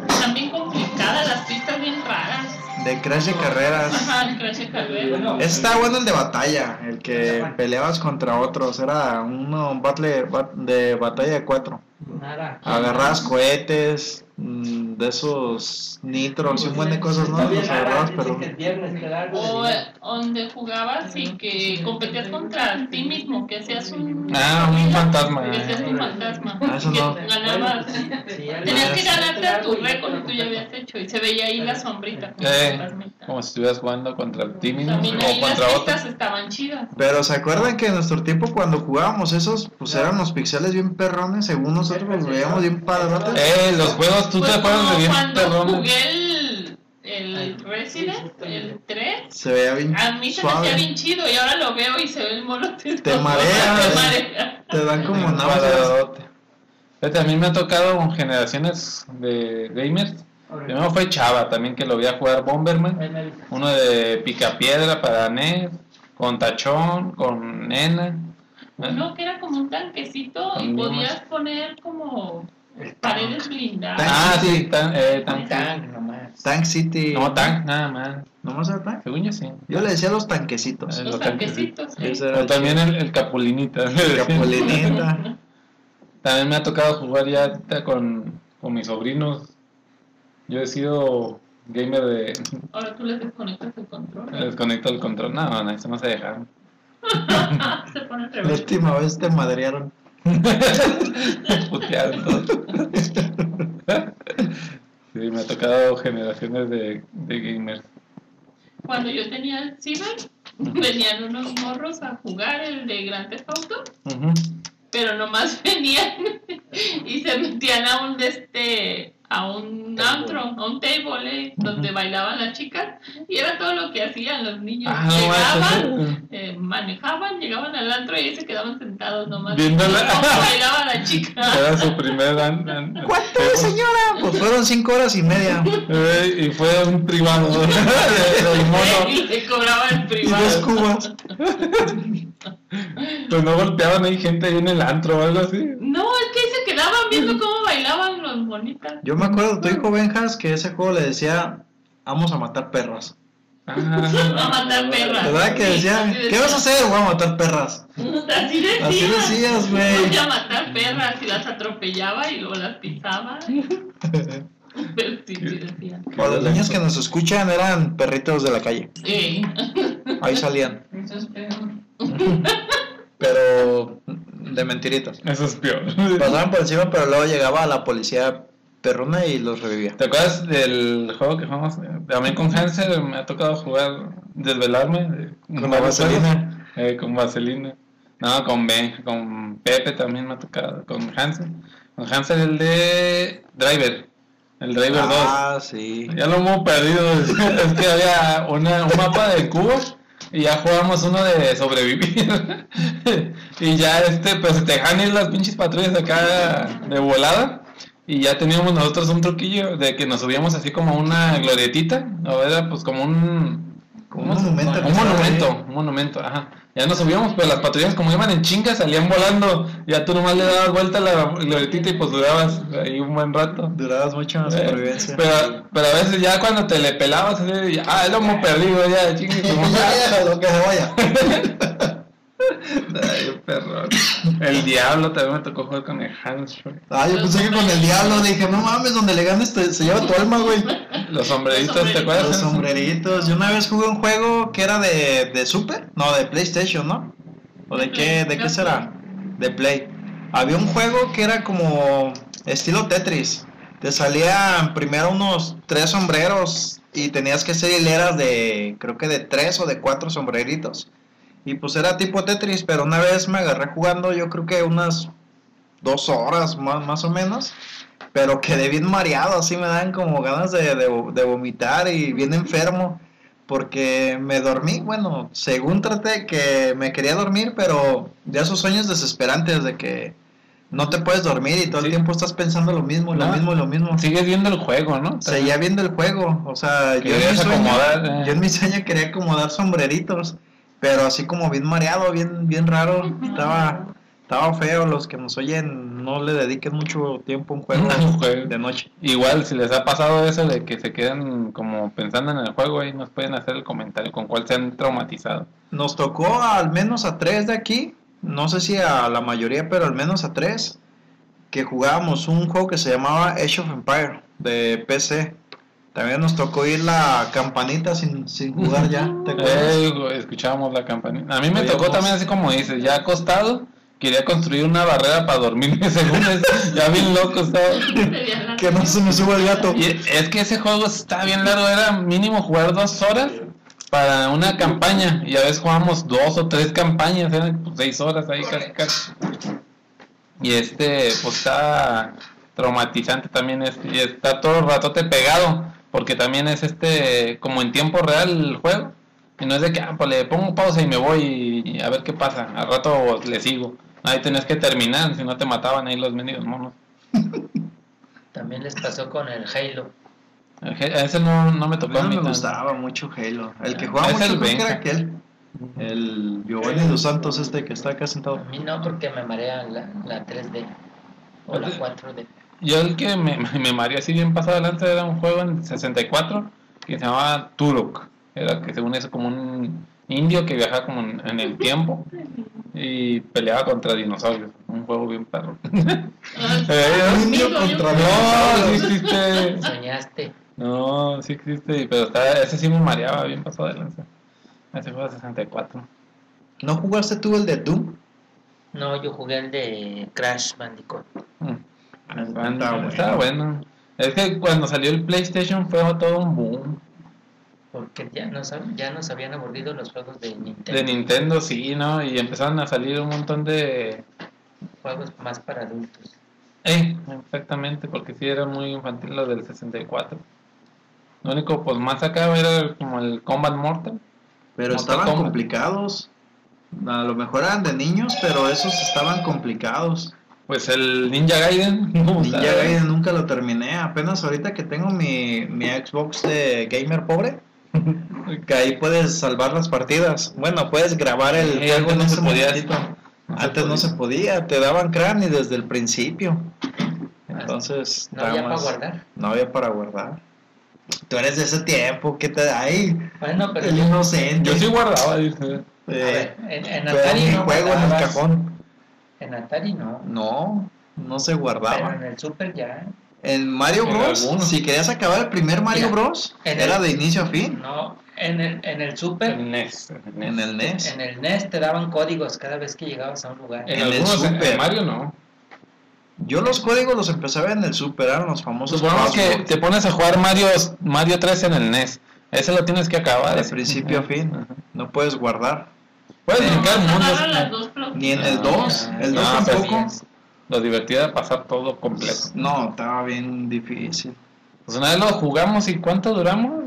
están bien complicadas, las pistas bien raras. De Crash de carreras. Ajá, el Crash de carreras. Ese estaba bueno el de batalla, el que peleabas contra otros. Era uno battle, bat- de batalla de cuatro. Nada. Agarrabas cohetes, mm, de esos nitros y un buen de cosas, ¿no? Los agarrabas, pero. O donde jugabas y que competías contra ti mismo, que hacías un. Ah, un fantasma. Que hacías un fantasma. Ah, eso que no. ganabas. Tenías que ganarte a tu récord que tú ya habías hecho y se veía ahí la sombrita. Como, Eh, como si estuvieras jugando contra ti mismo También o ahí las contra otro. pistas estaban chidas. Pero ¿se acuerdan que en nuestro tiempo cuando jugábamos esos, pues eran los pixeles bien perrones, según nosotros los veíamos bien padrotes? Eh, los juegos, ¿tú Pues te acuerdas de bien cuando perrones? jugué el, el Resident, el 3, Se veía bien a mí se me hacía bien chido y ahora lo veo y se ve el mono [LAUGHS] Te marea, Te marea. Te dan como Un cuadradote. Fíjate, a mí me ha tocado con generaciones de gamers. Primero fue Chava también que lo vi a jugar Bomberman. Uno de Picapiedra para NES, con Tachón, con Nena. Uno que era como un tanquecito y podías poner como paredes blindadas. Ah, sí, tan, eh, tan, Tank nomás. Tank City. No, Tank, nada más. ¿Nomás era Tank? Según yo sí. Yo le decía los tanquecitos. Eh, Los los tanquecitos. sí. O también el, el Capulinita. el [LAUGHS] Capulinita. [LAUGHS] También me ha tocado jugar ya ahorita con, con mis sobrinos. Yo he sido gamer de. Ahora tú les desconectas el control. Les conecto el control. No, no, eso no se dejaron. Se pone al La última vez te madrearon. [LAUGHS] Putearon todos. Sí, me ha tocado generaciones de, de gamers. Cuando yo tenía el ciber, venían unos morros a jugar el de Grand Theft Auto, Ujú. pero nomás [LAUGHS] venían y se metían a un de este a un Table. antro, a un table eh, donde bailaban las chicas y era todo lo que hacían los niños. Ah, no llegaban, [LAUGHS] eh, manejaban, llegaban al antro y ahí se quedaban sentados nomás. Viendo la- cómo bailaba la chica. [LAUGHS] Era su primer. an- an- [LAUGHS] ¿Cuánto, señora? Pues fueron cinco horas y media. Eh, y fue un privado. Y le cobraban el Y privado. dos cubas. Pues no golpeaban ahí gente ahí en el antro o algo así. No, es que ahí se quedaban viendo cómo bonitas. Yo me acuerdo de tu hijo Benjas que ese juego le decía, vamos a matar perras. [LAUGHS] A Ah, matar perras. ¿Verdad que decía? ¿Qué vas a hacer? Voy a matar perras. Así decía. Así decías, güey. Voy a matar perras y las atropellaba y luego las pisaba. [LAUGHS] Pero sí, sí decía. O los niños que nos escuchan eran perritos de la calle. Sí. Ahí salían. Eso es peor. Pero de mentiritas. Eso es peor. [LAUGHS] Pasaban por encima, pero luego llegaba la policía perruna y los revivía. ¿Te acuerdas del juego que jugamos? También con Hansel me ha tocado jugar, desvelarme. Con la vaselina. Eh, con vaselina. No, con Ben, con Pepe también me ha tocado. Con Hansel. Con Hansel el de Driver. El Driver 2. Ah, sí. Ya lo hemos perdido. [LAUGHS] es que había una, un mapa de Cuba y ya jugamos uno de sobrevivir. [LAUGHS] y ya este, pues se te dejan las pinches patrullas acá de volada. Y ya teníamos nosotros un truquillo de que nos subíamos así como una glorietita. O era pues como un. Como un monumento Un monumento, ahí. un monumento, ajá. Ya nos subíamos, pero las patrullas como iban en chinga salían volando. Ya tú nomás le dabas vuelta a la glorietita y pues durabas ahí un buen rato. Durabas mucho en la Eh, supervivencia. Pero, pero a veces ya cuando te le pelabas, así, ah, lo hemos perdido, ya, chingue. [LAUGHS] Ya, déjalo que se vaya. [LAUGHS] Ay, perro. El diablo también me tocó jugar con el Hansfree. Ah, yo pensé que con el diablo dije, no mames, donde le ganes te- se lleva tu alma, güey. Los sombreritos, ¿te acuerdas? Los sombreritos. Yo una vez jugué un juego que era de, de Super, no, de PlayStation, ¿no? ¿O de qué, de qué será? De Play. Había un juego que era como estilo Tetris. Te salían primero unos tres sombreros y tenías que hacer hileras de, creo que de tres o de cuatro sombreritos. Y pues era tipo Tetris, pero una vez me agarré jugando, yo creo que unas dos horas más, más o menos. Pero quedé bien mareado, así me dan como ganas de, de- de vomitar y bien enfermo. Porque me dormí, bueno, según traté que me quería dormir, pero de esos sueños desesperantes de que no te puedes dormir y todo Sí. el tiempo estás pensando lo mismo, lo No. mismo, lo mismo. Sigues viendo el juego, ¿no? Seguía viendo el juego, o sea, yo en, mi sueño, eh. yo en mi sueño quería acomodar sombreritos, pero así como bien mareado, bien, bien raro, estaba, estaba feo, los que nos oyen no le dediquen mucho tiempo a un juego [LAUGHS] de noche. Igual, si les ha pasado eso de que se quedan como pensando en el juego, ahí nos pueden hacer el comentario con cuál se han traumatizado. Nos tocó al menos a tres de aquí, no sé si a la mayoría, pero al menos a tres, que jugábamos un juego que se llamaba Age of Empire de PC. También nos tocó ir la campanita sin, sin jugar ya, ¿te [LAUGHS] acuerdas? Eh, escuchábamos la campanita. A mí me tocó también así como dices, ya acostado, quería construir una barrera para dormirme [LAUGHS] según eso, ya bien loco estaba. [LAUGHS] Que no se me suba el gato. Y es que ese juego está bien largo, era mínimo jugar dos horas para una campaña. Y a veces jugábamos dos o tres campañas, eran pues, seis horas ahí casi casi. Y este, pues está traumatizante también, este, y está todo el ratote pegado, porque también es este, como en tiempo real el juego. Y no es de que, ah, pues le pongo pausa y me voy y, y a ver qué pasa. Al rato le sigo. Ahí tenías que terminar, si no te mataban ahí los mendigos monos. También les pasó con el Halo. El Ese no, no me A tocó mí a no mí me tanto. gustaba mucho Halo. El que jugaba Es mucho el creo que era aquel. El Giovanni dos Santos este que está acá A sentado. mí no, porque me marea la, la 3D o la 4D. Yo el que me, [LAUGHS] me mareó así bien pasado adelante era un juego en 64 que se llamaba Turok. Era que según eso como un indio que viajaba como en, en el tiempo y peleaba contra dinosaurios. Un juego bien perro. [LAUGHS] Ah, Eh, Un indio contra no, sí existe. Soñaste. No, sí existe. Pero está, ese sí me mareaba bien pasado adelante. Ese juego de 64. ¿No jugaste tú el de Doom? No, yo jugué el de Crash Bandicoot. Mm. Está Estaba bueno. estaba bueno. Es que cuando salió el PlayStation fue todo un boom. Porque ya nos, ya nos habían aburrido los juegos de Nintendo. De Nintendo, sí, ¿no? Y empezaron a salir un montón de... Juegos más para adultos. Eh, exactamente, porque sí era muy infantil lo del 64. Lo único, pues más acá era como el Combat Mortal. Pero Mortal estaban Kombat. complicados. A lo mejor eran de niños, pero esos estaban complicados. Pues el Ninja Gaiden. [LAUGHS] ¿cómo Ninja? Gaiden nunca lo terminé. Apenas ahorita que tengo mi, mi Xbox de gamer pobre, que ahí puedes salvar las partidas. Bueno, puedes grabar el Sí, juego no se podía se Antes no se podía, te daban cráneo desde el principio. Entonces, No había para guardar. No había para guardar. Tú eres de ese tiempo, que te Ay, Bueno, pero el yo, inocente. Yo sí guardaba, dice. a Eh, ver, en, en pero Atari no juego en el cajón. En Atari no. No, no se Pero guardaba. en el Super ya. En Mario En Bros, si querías acabar el primer Mario Mira, Bros, en era el- de inicio a fin. No, en el, en el Super, NES. el NES. En el NES. en el NES te daban códigos cada vez que llegabas a un lugar. En, en el algunos, en- Super. en Mario no. Yo los códigos los empecé a ver en el Super, eran los famosos Supongamos que te pones a jugar Mario, Mario 3 en el NES. Ese lo tienes que acabar. de así. principio a fin. Ajá. No puedes guardar. Puedes brincar no mundos. Ni en el Ah, 2, el 2 no, pero tampoco. Lo divertido era pasar todo completo. No, estaba bien difícil. Pues una vez lo jugamos y ¿cuánto duramos?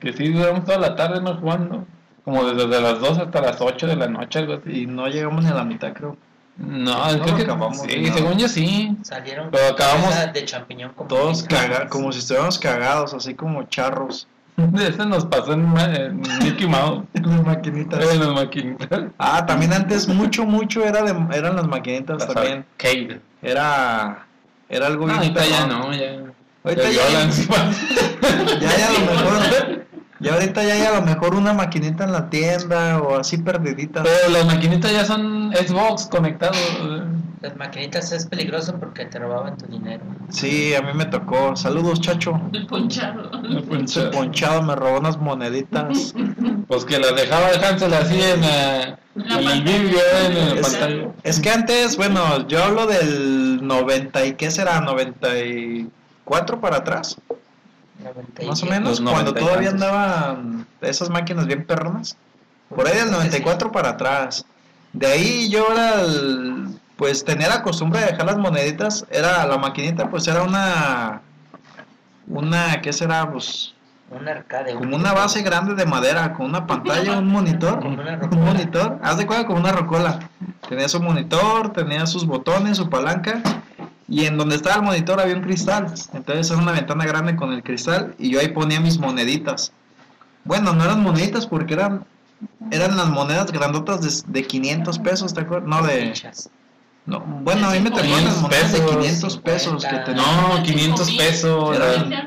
Que sí, duramos toda la tarde no jugando. Como desde las 2 hasta las 8 de la noche, algo así. Y no llegamos ni a la mitad, creo. No, No creo que acabamos, sí, no. según yo sí. Salieron Pero acabamos- cabezas de champiñón como Todos picas. caga- como si estuviéramos cagados, así como charros. Ese nos pasó en, en Mickey Mouse. [LAUGHS] En las maquinitas. En las maquinitas. Ah, también antes mucho, mucho era de, eran las maquinitas Las también. arcade. Era, era algo No, bien ahorita ya no, ya. Ahorita ya Ya, [LAUGHS] ya a lo [LAUGHS] mejor, ya ahorita ya hay a lo mejor una maquinita en la tienda o así perdidita. Pero las maquinitas ya son Xbox conectados. Las maquinitas es peligroso porque te robaban tu dinero. Sí, a mí me tocó. Saludos, chacho. El ponchado. Ese ponchado me robó unas moneditas. [LAUGHS] Pues que las dejaba el Hansel así en, eh, La en el pantalla. vídeo, en la Es- pantalla. Es que antes, bueno, yo hablo del 90 y qué será, 94 para atrás, 90 y más o menos, cuando 90 y todavía andaban esas máquinas bien perronas. Por ahí del 94 para atrás. De ahí yo era el- pues tenía la costumbre de dejar las moneditas, era la maquinita pues era una una ¿qué será? Pues Un arcade. como una base grande de madera con una pantalla, un monitor, [LAUGHS] [LAUGHS] un monitor, haz de cuenta como una rocola. Tenía su monitor, tenía sus botones, su palanca y en donde estaba el monitor había un cristal. Entonces era una ventana grande con el cristal y yo ahí ponía mis moneditas. Bueno, no eran moneditas porque eran eran las monedas grandotas de, de 500 pesos, ¿te acuerdas? No de fichas. No, bueno, a mí me 500 las monedas de pesos, 500 pesos que 50. tenían, No, 500 pesos.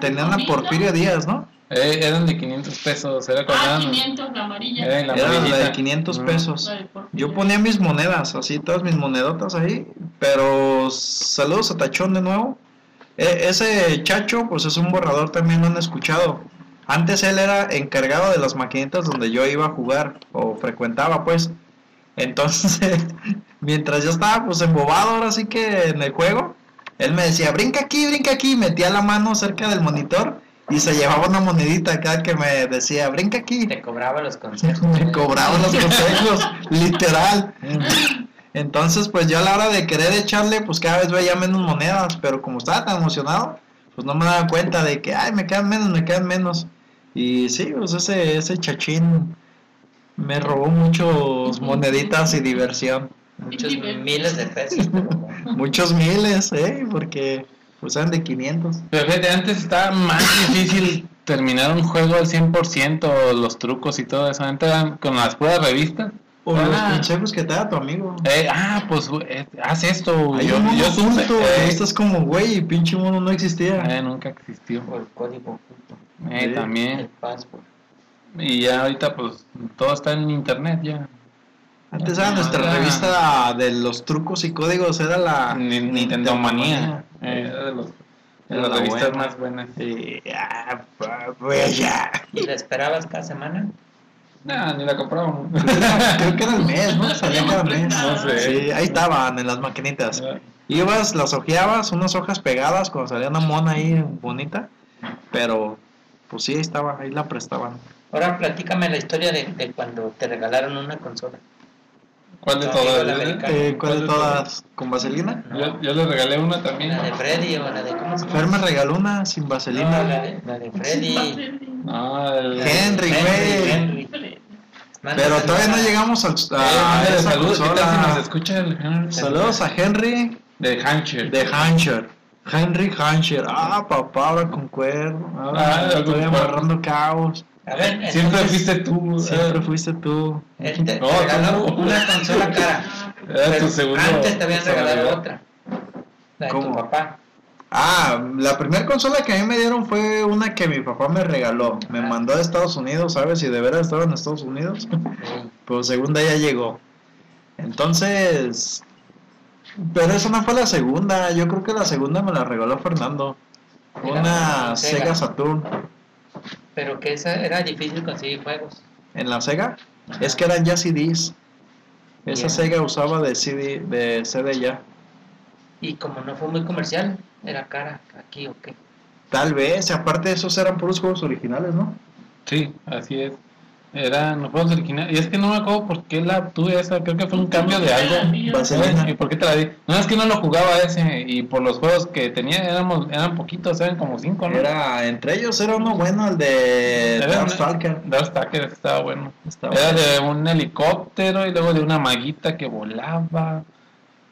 tenían a Porfirio Díaz, ¿no? eh, eran de 500 pesos. Era cuando Ah, eran- 500, la amarilla. Era la Era la amarillita. de 500 Mm. pesos. Yo ponía mis monedas, así, todas mis monedotas ahí. Pero saludos a Tachón de nuevo. E- ese chacho, pues es un borrador, también lo han escuchado. Antes él era encargado de las maquinitas donde yo iba a jugar o frecuentaba, pues. Entonces, [LAUGHS] mientras yo estaba pues embobado ahora sí que en el juego, él me decía, brinca aquí, brinca aquí, metía la mano cerca del monitor y se llevaba una monedita cada que me decía, brinca aquí. Te cobraba los [LAUGHS] consejos. Me cobraban los consejos, [LAUGHS] literal. Entonces, pues yo a la hora de querer echarle, pues cada vez veía menos monedas, pero como estaba tan emocionado, pues no me daba cuenta de que, ay, me quedan menos, me quedan menos. Y sí, pues ese, ese chachín me robó muchos moneditas y diversión. Muchos miles de pesos. [LAUGHS] Muchos miles, ¿eh? Porque pues eran de 500. Pero fíjate, antes estaba más difícil terminar un juego al 100%, los trucos y todo eso. Antes eran con las puras revistas. O los Ah. consejos que te da tu amigo. Eh, ah, pues eh, haz esto. Hay yo, un mono yo oculto, eh, estás como, güey, y pinche mono no existía. eh, nunca existió. O el código oculto. Eh, también. El password. Y ya ahorita pues todo está en internet ya. Antes era nuestra revista de los trucos y códigos, era la Ni- Nintendo Manía. Eh, era de, los, de Era las la revistas buena. más buenas. Sí, ah, pa- pues ya. ¿Y la esperabas cada semana? Nah, ni la comprábamos. [LAUGHS] Creo que era el mes, ¿no? Salía cada mes. No sé. Sí, ahí estaban en las maquinitas. Ibas, las hojeabas, unas hojas pegadas cuando salía una mona ahí bonita. Pero, pues sí, ahí estaba, ahí la prestaban. Ahora platícame la historia de, de cuando te regalaron una consola. ¿Cuál de todas? Eh, ¿Cuál de todas? ¿Con vaselina? Yo, yo le regalé una también. La de Freddy o la de cómo se llama? Fer me regaló una sin No, vaselina. la de, la de Freddy. No, el... Henry, güey. Henry. Pero saludos todavía no llegamos al, Eh, a esa saludos, ¿qué tal si consola. nos escucha el Henry? Saludos a Henry De Hancher. de Hansher. Henry Hansher. Ah, papá, ahora con cuerno. Ahora Ah, estoy amarrando caos. A ver, Siempre fuiste tú. Siempre eh, fuiste tú. Él te, te regaló no. una consola cara. [LAUGHS] Era tu segundo. antes te habían regalado otra. La de tu ¿Cómo? papá. Ah, la primera consola que a mí me dieron fue una que mi papá me regaló. Me Ah. mandó a Estados Unidos, ¿sabes? Si de veras estaba en Estados Unidos. Sí. [LAUGHS] Pero segunda ya llegó. Entonces. Pero esa no fue la segunda. Yo creo que la segunda me la regaló Fernando. Una Sega. Sega Saturn. Pero que esa era difícil conseguir juegos. ¿En la Sega? Es que eran ya CDs. Esa. Sega usaba de CD, de CD ya. Y como no fue muy comercial, era cara aquí o qué. Tal vez, aparte de esos eran puros juegos originales, ¿no? Sí, así es. Eran los juegos originales. Y es que no me acuerdo por qué la tuve esa. Creo que fue un cambio de algo. Vaselina. ¿Y por qué te la di? No, es que no lo jugaba ese. Y por los juegos que tenía, éramos, eran poquitos, eran como cinco, ¿no? Era, entre ellos era uno bueno, el de Era Darkstalker. Darkstalker estaba bueno. Estaba Era bueno. de un helicóptero y luego de una maguita que volaba.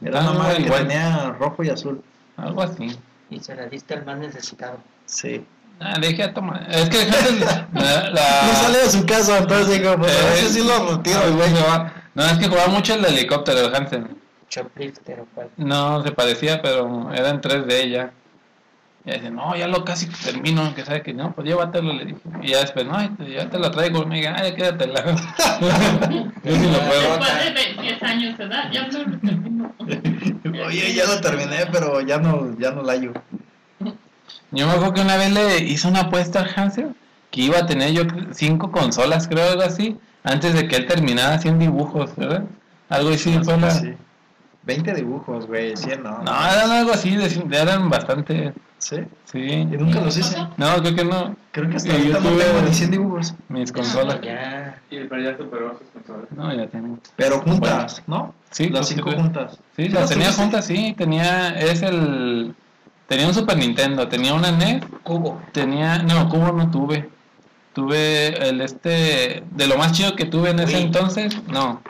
Era una madre que igual, tenía rojo y azul. Algo así. Y se la diste al más necesitado. Sí. Ah, dejé a tomar. Es que la, la- [LAUGHS] No sale de su casa, entonces digo, pues a Eh, veces sí lo retiro, güey. va. No, es que jugaba mucho el helicóptero de Hansen. Choplifter o cual. No, se parecía, pero era en 3D ya. Y dice, no, ya lo casi termino, que sabe que no, pues llévatelo, le dije. Y ya después, no, ya te lo traigo, me diga, ay, quédatela. [LAUGHS] Yo sí lo puedo. Después de 10 años de edad, ya no lo termino. [LAUGHS] Oye, ya lo terminé, pero ya no, ya no la hallo. Yo me acuerdo que una vez le hice una apuesta al Hansen que iba a tener yo cinco consolas, creo, algo así, antes de que él terminara haciendo dibujos, ¿verdad? Algo así fue la... Sí. 20 dibujos, güey, 100 no. No, eran algo así, de- eran bastante... ¿Sí? Sí. Y nunca los hice. No, creo que no. Creo que hasta ahorita yo no tuve- tengo ni 100 dibujos. Mis consolas. Ya. Y el ya superó sus consolas. No, ya tengo. Pero juntas, ¿no? Sí, Las pues, 5 sí, juntas. Sí, ¿Sí las tenía juntas, sí. Tenía, es el... Tenía un Super Nintendo, tenía una NES, Cubo. tenía... No, Cubo no tuve. Tuve el este... De lo más chido que tuve en ese Wii. entonces, no.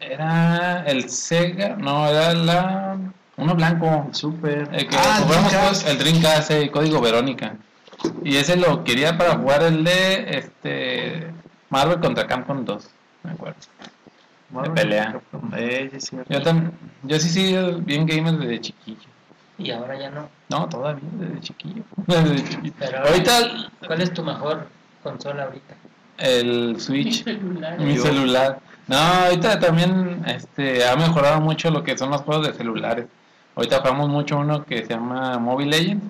Era el Sega, no, era la... Uno blanco. Super. El que ah, jugamos Dreamcast. pues, el Dreamcast, el código Verónica. Y ese lo quería para jugar el de este Marvel contra Capcom 2, me acuerdo. Marvel pelea. Eh. Yo, tam- yo sí sí bien gamer desde chiquillo. Y ahora ya no. No, todavía desde chiquillo. [LAUGHS] Desde chiquillo. Pero Ahorita ¿Cuál es tu mejor consola ahorita? el Mi Switch, celular. mi celular. No, ahorita también este ha mejorado mucho lo que son los juegos de celulares. Ahorita jugamos mucho uno que se llama Mobile Legends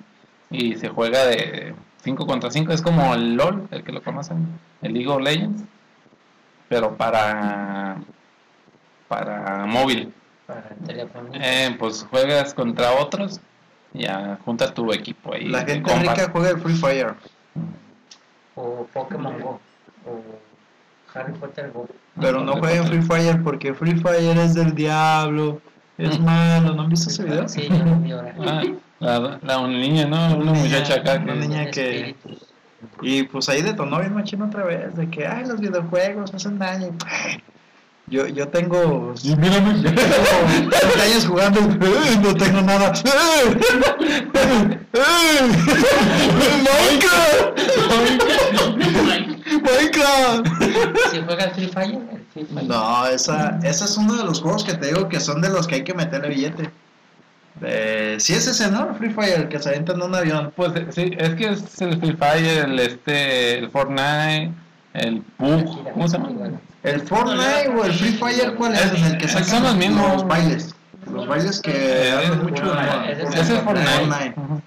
y se juega de 5 contra 5, es como el LOL, el que lo conocen, el League of Legends, pero para para móvil. Para el teléfono. Eh, pues juegas contra otros y ya juntas tu equipo ahí. La gente compas. rica juega el Free Fire. O Pokémon Go. O Harry Potter Go. Pero no jueguen Free Fire porque Free Fire es del diablo. Es malo. ¿No han visto ese video? Sí, yo lo vi ahora. Ah, la, la una niña, ¿no? Una muchacha acá una que... niña que- Espíritus. Y pues ahí detonó bien machino otra vez. De que, ay, los videojuegos hacen daño. Yo, yo tengo. Y mírame. Yo tengo 30 años jugando. [LAUGHS] ¡eh! No tengo nada. ¡Eh! ¡Eh! ¡Minecraft! ¡Minecraft! Si juegas Free Fire, el Free Fire. No, esa, ese es uno de los juegos que te digo que son de los que hay que meterle billete. Eh, sí es ese, ¿no? Free Fire, el que se avienta en un avión. Pues eh, sí, es que es el Free Fire, el este, el Fortnite, el PUG, ¿cómo se llama? ¿El Fortnite o el Free Fire cuál es? En el que sacan son los mismos. los bailes. Los bailes que Eh, hacen mucho Fortnite, es Ese es Fortnite. Fortnite. Ujú.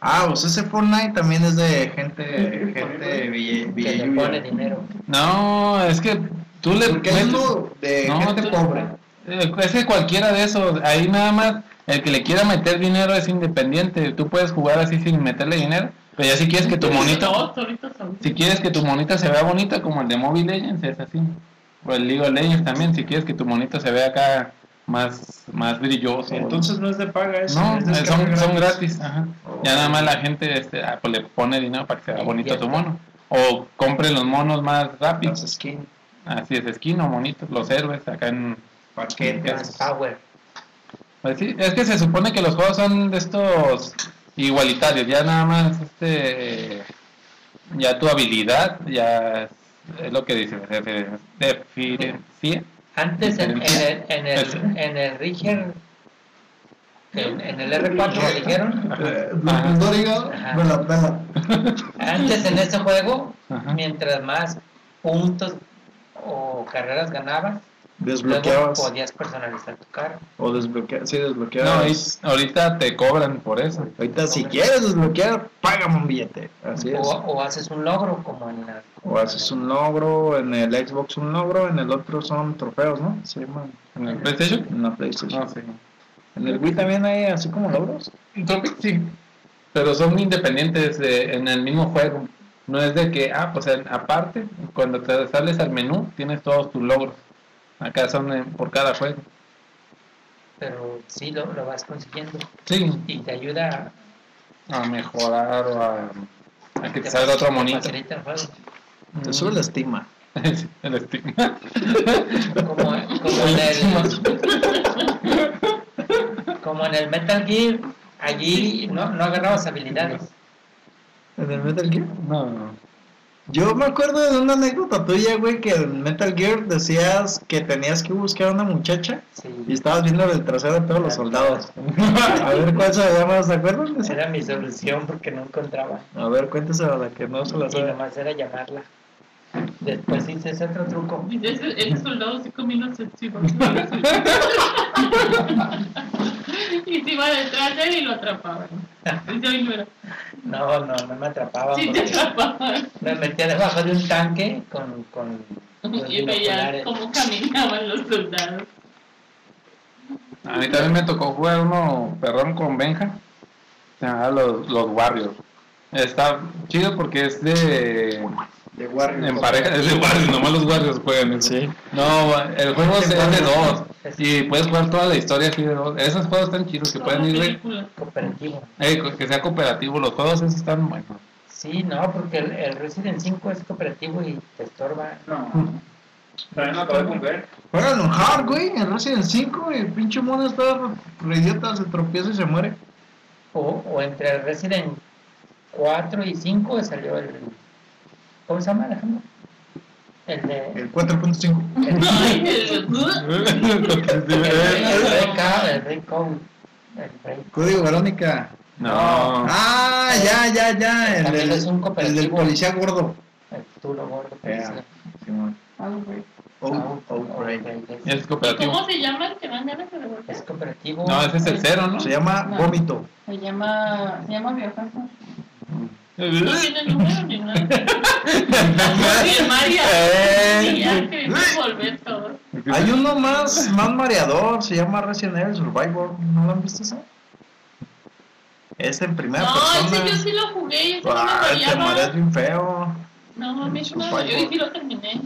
Ah, pues ese Fortnite también es de gente, gente ville- Que le pone dinero. No, es que Tú le Porque metes- de No, gente tú- pobre. Eh, Es que cualquiera de esos, ahí nada más, el que le quiera meter dinero es independiente. Tú puedes jugar así sin meterle dinero, pero ya si quieres que tu son. si quieres que tu monito se vea bonito como el de Mobile Legends, es así. O el League of Legends también, si quieres que tu monito se vea acá más, más brilloso. Entonces no es de paga eso. no, es eh, son, son gratis. ajá. Oh. Ya nada más la gente este, ah, pues le pone dinero para que se vea bonito tu mono. O compre los monos más Las rápidos. skins, Así es, skin o monitos, los héroes acá en... paquetes. Power. Pues sí, es que se supone que los juegos son de estos igualitarios, ya nada más este ya tu habilidad ya es, lo que dice, defi- diferencia. Antes en, en el, en el, en el Rigger, en, en el R4 lo dijeron, Eh, Ajá. no diga, Ajá. antes en ese juego, Ajá. mientras más puntos o carreras ganabas, luego Desbloqueabas. podías personalizar tu carro. O desbloqueabas. Sí, No, desbloqueabas. y ahorita te cobran por eso. Ahorita, si quieres desbloquear, págame un billete. Así es. O, o haces un logro como en la... O haces un logro, en el Xbox un logro, en el otro son trofeos, ¿no? Se llaman. ¿En el PlayStation? En la PlayStation. No, sí. En el Wii también hay así como logros. Sí. Pero son independientes de- en el mismo juego. No es de que, ah, pues aparte, cuando te sales al menú, tienes todos tus logros. Acá son eh, por cada juego. Pero sí lo, lo vas consiguiendo Sí, y te ayuda a mejorar o a, a que te te salga otro monito. el. Te sube la estima. Sí, [LAUGHS] el estigma. [LAUGHS] Como, como en el como en el Metal Gear allí no, no agarrabas habilidades ¿En el Metal Gear? No, no. Yo me acuerdo de una anécdota tuya, güey, que en Metal Gear decías que tenías que buscar a una muchacha y estabas viendo el trasero de todos los soldados. [LAUGHS] A ver cuál se la llama, ¿se acuerdan? era mi solución porque no encontraba A ver, cuéntese a la que no se la y sabe. nomás era llamarla después hice ese otro truco Y ese, el soldado sí comió inofensivo. [LAUGHS] [LAUGHS] y se iba detrás de él y lo atrapaban. [LAUGHS] Dice, "Ay, no era". no no no me atrapaba Sí, te atrapaban. me metía debajo de un tanque con con, [LAUGHS] Y veía cómo caminaban los soldados. A mí también me tocó jugar uno perrón con Benja. Se llamaba los, los Warriors. Está chido porque es de. De Warrior. En pareja, es [LAUGHS] de Warriors, nomás los Warriors juegan eso. Sí. No, el juego es, es de dos. Y puedes jugar toda la historia así de dos. Esos juegos están chidos que pueden ir. cooperativo eh, que sea cooperativo, los juegos esos están buenos. sí no porque el, el Resident 5 es cooperativo y te estorba No. También lo acabo de comprar. Juegan en hard, güey, en Resident 5 y el pinche mono está idiota, se tropieza y se muere. o, o entre el Resident 4 y 5 salió el ¿cómo se llama Alejandro? el de El 4.5. Ay, el- el, el el Rey Code el Rey Código Verónica. No. Ah, ya, ya, ya. El, del- es un el del policía gordo. el Tulo Gordo. Simón. Oh, oh. Es ¿Y cooperativo. cómo se llama el que dan ganas de revolver? es cooperativo No, ese es el cero, ¿no? Se llama No. Vómito. Se llama, se llama Biohazard. No tiene número ni nada. Queriendo volver todo. Hay uno más, más mareador, se llama Resident Evil Survivor. ¿No lo han visto ese? Es en primera No, persona. ese yo sí lo jugué y ese no me Ah, te mareas bien feo. No, a mí sí me Survivor. yo sí lo terminé.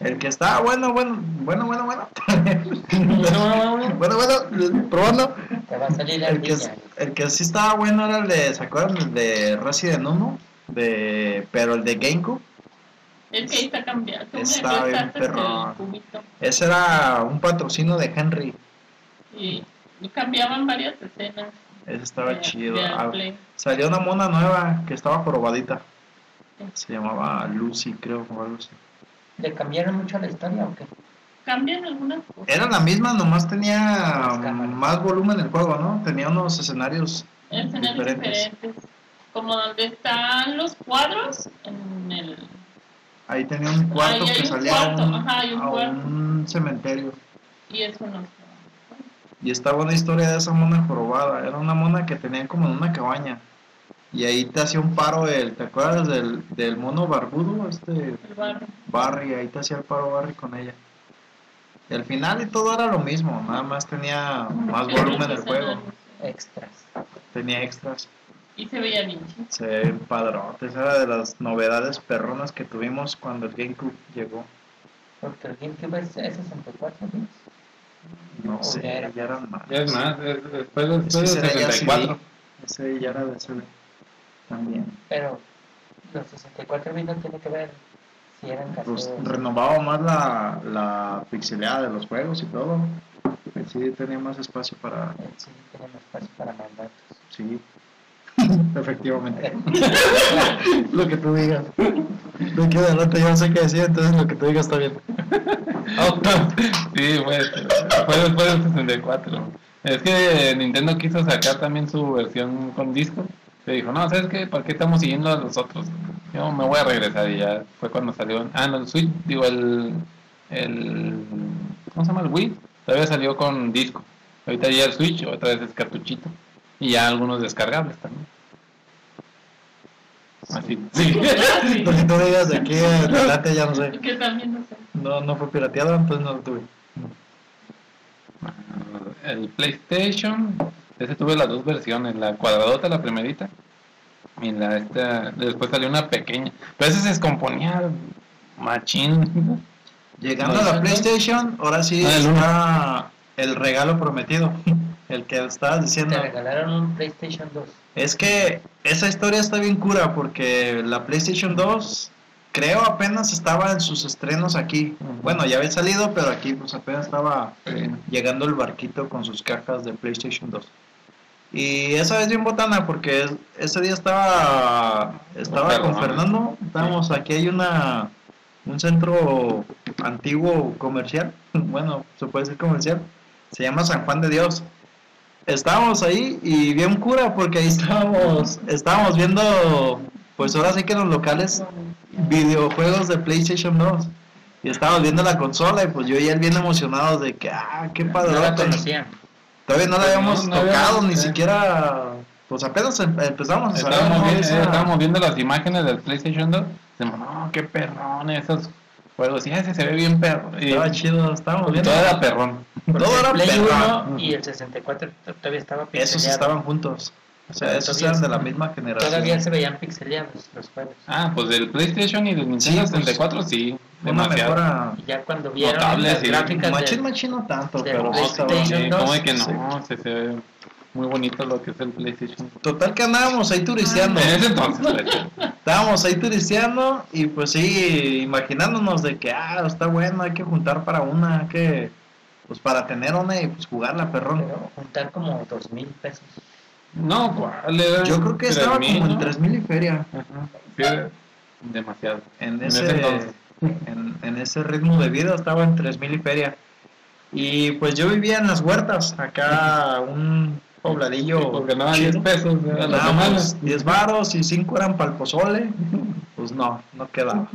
El que está bueno, bueno, bueno, bueno, bueno. bueno, [LAUGHS] [LAUGHS] bueno, probando. Te va a salir la El que, el que sí estaba bueno era el de, ¿se acuerdan? El de Resident 1, de, pero el de GameCube. Es que ahí está cambiado. Está bien el cubito. Ese era un patrocinio de Henry. Y cambiaban varias escenas. Ese estaba de- chido. de Ah, salió una mona nueva que estaba jorobadita. Se llamaba Lucy, creo, o algo así. ¿Le cambiaron mucho la historia o qué? Cambian algunas cosas. Era la misma, nomás tenía Más volumen el juego, ¿no? Tenía unos escenarios escenarios diferentes. diferentes. Como donde están los cuadros en el Ahí tenía un cuarto que un salía cuarto, a un, ajá, hay un a cuarto. un cementerio. y eso no Y estaba una historia de esa mona jorobada. Era una mona que tenían como en una cabaña. Y ahí te hacía un paro el, ¿te acuerdas del, del mono barbudo? Este El barro. Barry, ahí te hacía el paro Barry con ella. Al final y todo era lo mismo, nada más tenía más volumen el juego, Extras. tenía extras. Y se veía chido. Se ve padrote, esa era de las novedades perronas que tuvimos cuando el GameCube llegó. Porque el GameCube es es 64 bits. No O sé, ya era. ya eran más. Ya es más, es- después, Es después que del será ya 64. CD. Ese ya era de CD. También. Pero los 64 bits no tiene que ver si eran Pues renovaba más la, la pixeleada de los juegos y todo. El CD tenía más espacio para. Sí, tenemos espacio para más datos. Sí. [LAUGHS] Efectivamente. [LAUGHS] lo que tú digas. De aquí adelante yo no sé qué decir, entonces lo que tú digas está bien. [LAUGHS] Sí, fue, fue después del 64. Es que Nintendo quiso sacar también su versión con disco. Le dijo, no, ¿sabes qué? ¿Para qué estamos siguiendo a los otros? Yo me voy a regresar y ya fue cuando salió. Ah, no, el Switch, digo, el, el. ¿Cómo se llama? El Wii. Todavía salió con disco. Ahorita ya el Switch, otra vez es cartuchito. Y ya algunos descargables también. Así, sí. [LAUGHS] Lo que tú digas de aquí adelante ya no sé. Que también no sé. No, no fue pirateado, entonces no lo tuve. el PlayStation, ese tuve las dos versiones, la cuadradota, la primerita, y la esta, después salió una pequeña, pero ese se descomponía machín. Llegando a la PlayStation, ahora sí Ah, está el regalo prometido. [LAUGHS] El que estabas diciendo. Te regalaron un PlayStation 2. Es que esa historia está bien cura porque la PlayStation 2 creo apenas estaba en sus estrenos aquí. Bueno, ya había salido, pero aquí pues apenas estaba Sí. llegando el barquito con sus cajas de PlayStation 2. Y esa vez bien botana porque es- ese día estaba estaba con. Fernando, estábamos aquí hay una un centro antiguo comercial, [LAUGHS] bueno, se puede decir comercial, se llama San Juan de Dios. Estábamos ahí y bien cura porque ahí estábamos estábamos viendo pues ahora sí que los locales videojuegos de PlayStation 2. Y estábamos viendo la consola y pues yo y él bien emocionados de que, ah, qué No la padre. conocían. Todavía no la habíamos No, no tocado, habíamos- ni eh. siquiera, pues apenas em- empezamos a saber, Estábamos, ¿no? viendo, estábamos viendo las imágenes del PlayStation 2, decimos, no, qué perrón esos juegos, y ese se ve bien perro, y Estaba chido, estábamos viendo. todo era perrón. Porque Todo el era Play perra. 1 y el 64 t- todavía estaba Esos estaban juntos. O sea, esos eran de la misma generación. Todavía se veían pixeleados los juegos. Ah, pues del PlayStation y del Nintendo Sí, pues, 64 sí, Una demasiado. mejora. Y ya cuando vieron Notable, las sí. gráficas Machín, machín no tanto, pero sí estaba- PlayStation Sí, 2, como de que no, sí. se, se ve muy bonito lo que es el PlayStation. Total que andábamos ahí turisteando. En ese entonces, pues, Estábamos ahí turisteando y pues sí, imaginándonos de que, ah, está bueno, hay que juntar para una, hay que, pues para tener una y pues jugarla, perrón. pero juntar como dos mil pesos. No, ¿cuál era? Yo creo que estaba 3000, como en ¿no? 3000 y feria. Ajá, demasiado. En En ese, ese entonces. en, en ese ritmo de vida estaba en 3000 y feria. Y pues yo vivía en las huertas, acá un pobladillo. Sí, porque no, 10 chido. pesos a la semana. 10 varos y 5 eran para el pozole. Pues no, no quedaba.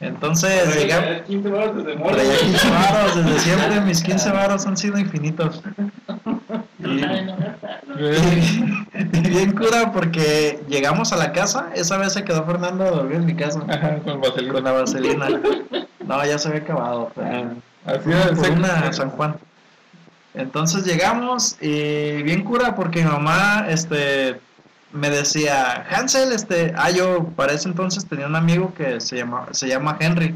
Entonces llegamos. 15 baros desde Traía 15 varos desde siempre, mis 15 [LAUGHS] varos han sido infinitos. Y [LAUGHS] bien cura porque llegamos a la casa, esa vez se quedó Fernando a dormir en mi casa Ajá, con vaselina. con la vaselina. [LAUGHS] No, ya se había acabado. pero- Así era el por seco. una a San Juan. Entonces llegamos y bien cura porque mi mamá este me decía, Hansel, este, ah, yo para ese entonces tenía un amigo que se llama, se llama Henry.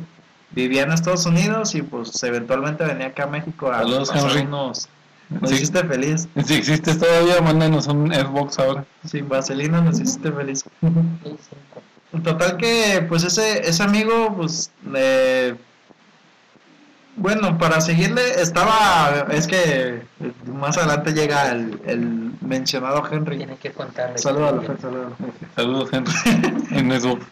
Vivía en Estados Unidos y pues eventualmente venía acá a México a Saludos, pasar Henry. unos. Nos Sí. hiciste feliz. Si existes todavía, mándanos un Xbox ahora. Sin vaselina nos hiciste feliz. Play [LAUGHS] 5. Total que pues ese, ese amigo pues eh, bueno para seguirle estaba es que más adelante llega el, el mencionado Henry Tiene que contarle. salúdalo Fer, salúdalo Saludos, Henry. [LAUGHS] en Xbox.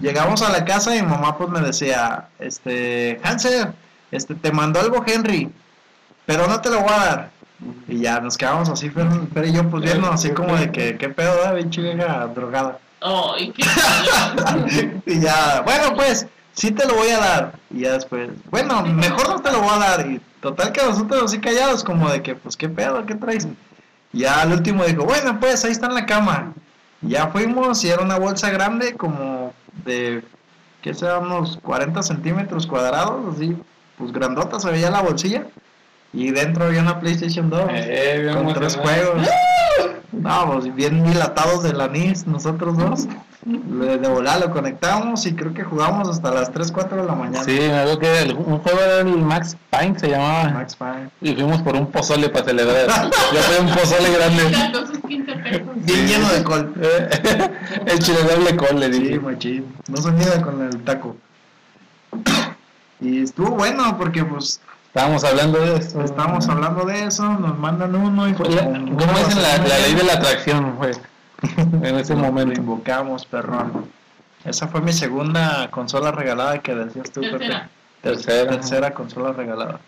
llegamos a la casa y mamá pues me decía este Hansel este te mandó algo Henry pero no te lo voy a dar y ya nos quedamos así Fer, Fer y yo pues viendo así como de que qué pedo da pinche vieja drogada Oh, y qué [LAUGHS] y ya, bueno, pues, sí te lo voy a dar. Y ya después, bueno, mejor no te lo voy a dar. Y total que nosotros así callados, como de que, pues, ¿qué pedo? ¿Qué traes? Ya al último dijo, bueno, pues ahí está en la cama. Ya fuimos y era una bolsa grande como de, ¿qué sea? Unos 40 centímetros cuadrados, así, pues grandota se veía la bolsilla. Y dentro había una PlayStation 2 Eh, bien con tres juegos. [LAUGHS] No, pues bien dilatados del anís, nosotros dos. Le- De volar lo conectamos y creo que jugamos hasta las 3, 4 de la mañana. Sí, me acuerdo que el- un juego era el Max Payne, se llamaba. Max Payne. Y fuimos por un pozole para celebrar. Yo pedí un pozole grande. Gastó sus 15 pesos. Bien lleno de col. [LAUGHS] el chile doble col, le Sí, dije. machín. No se mide con el taco. Y estuvo bueno porque pues Estábamos hablando de eso. estábamos hablando de eso, nos mandan uno y Fue pues, ¿Cómo es en la, la ley de la atracción? Fue [LAUGHS] en ese Lo momento. invocamos, perrón. Esa fue mi segunda consola regalada que decías tú, Pepe. Tercera. Tercera. Tercera consola regalada.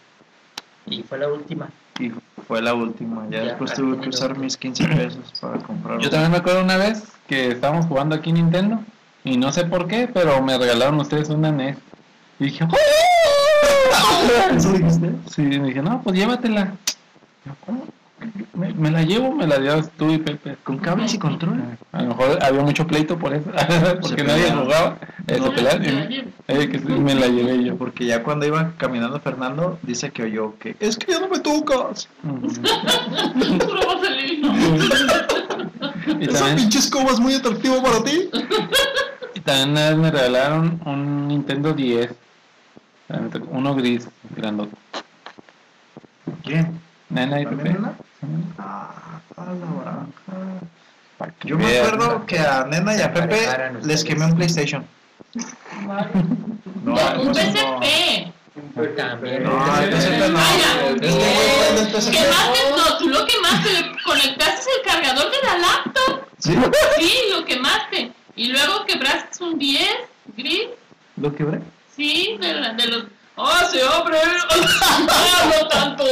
Y fue la última. Y fue la última. Ya Ya, después tuve que usar mis 15 pesos para comprar. Yo también me acuerdo una vez que estábamos jugando aquí Nintendo y no sé por qué, pero me regalaron ustedes una NES. Y dije, ¡Oh! ¿Eso dijiste? Sí, me dije, no, pues llévatela. Yo, ¿Cómo? Me, me la llevo, me la llevas tú y Pepe. ¿Con cables y control? A lo mejor había mucho pleito por eso, [LAUGHS] porque Se nadie jugaba. Eh, se No, pelearon y- llevo. eh, que sí, me la llevé yo. Porque ya cuando iba caminando Fernando, dice que oyó que es que ya no me tocas. [LAUGHS] [LAUGHS] Esa pinche escoba es muy atractiva para ti. Y también una vez me regalaron un Nintendo 10. Uno gris, grandote. ¿Quién? Nena y ¿También Pepe. Ah, a la que Yo me acuerdo que a Nena y a Pepe les quemé un PlayStation. No, un PSP. También. No, el PSP no. Este PSP. Quemaste, no, tú lo quemaste, conectaste el cargador de la laptop. ¿Sí? Sí, lo quemaste. Y luego quebraste un 10 gris. ¿Lo quebré? Sí, de, la- de los. ¡Oh, sí, hombre! ¡Ah, [LAUGHS] no tanto!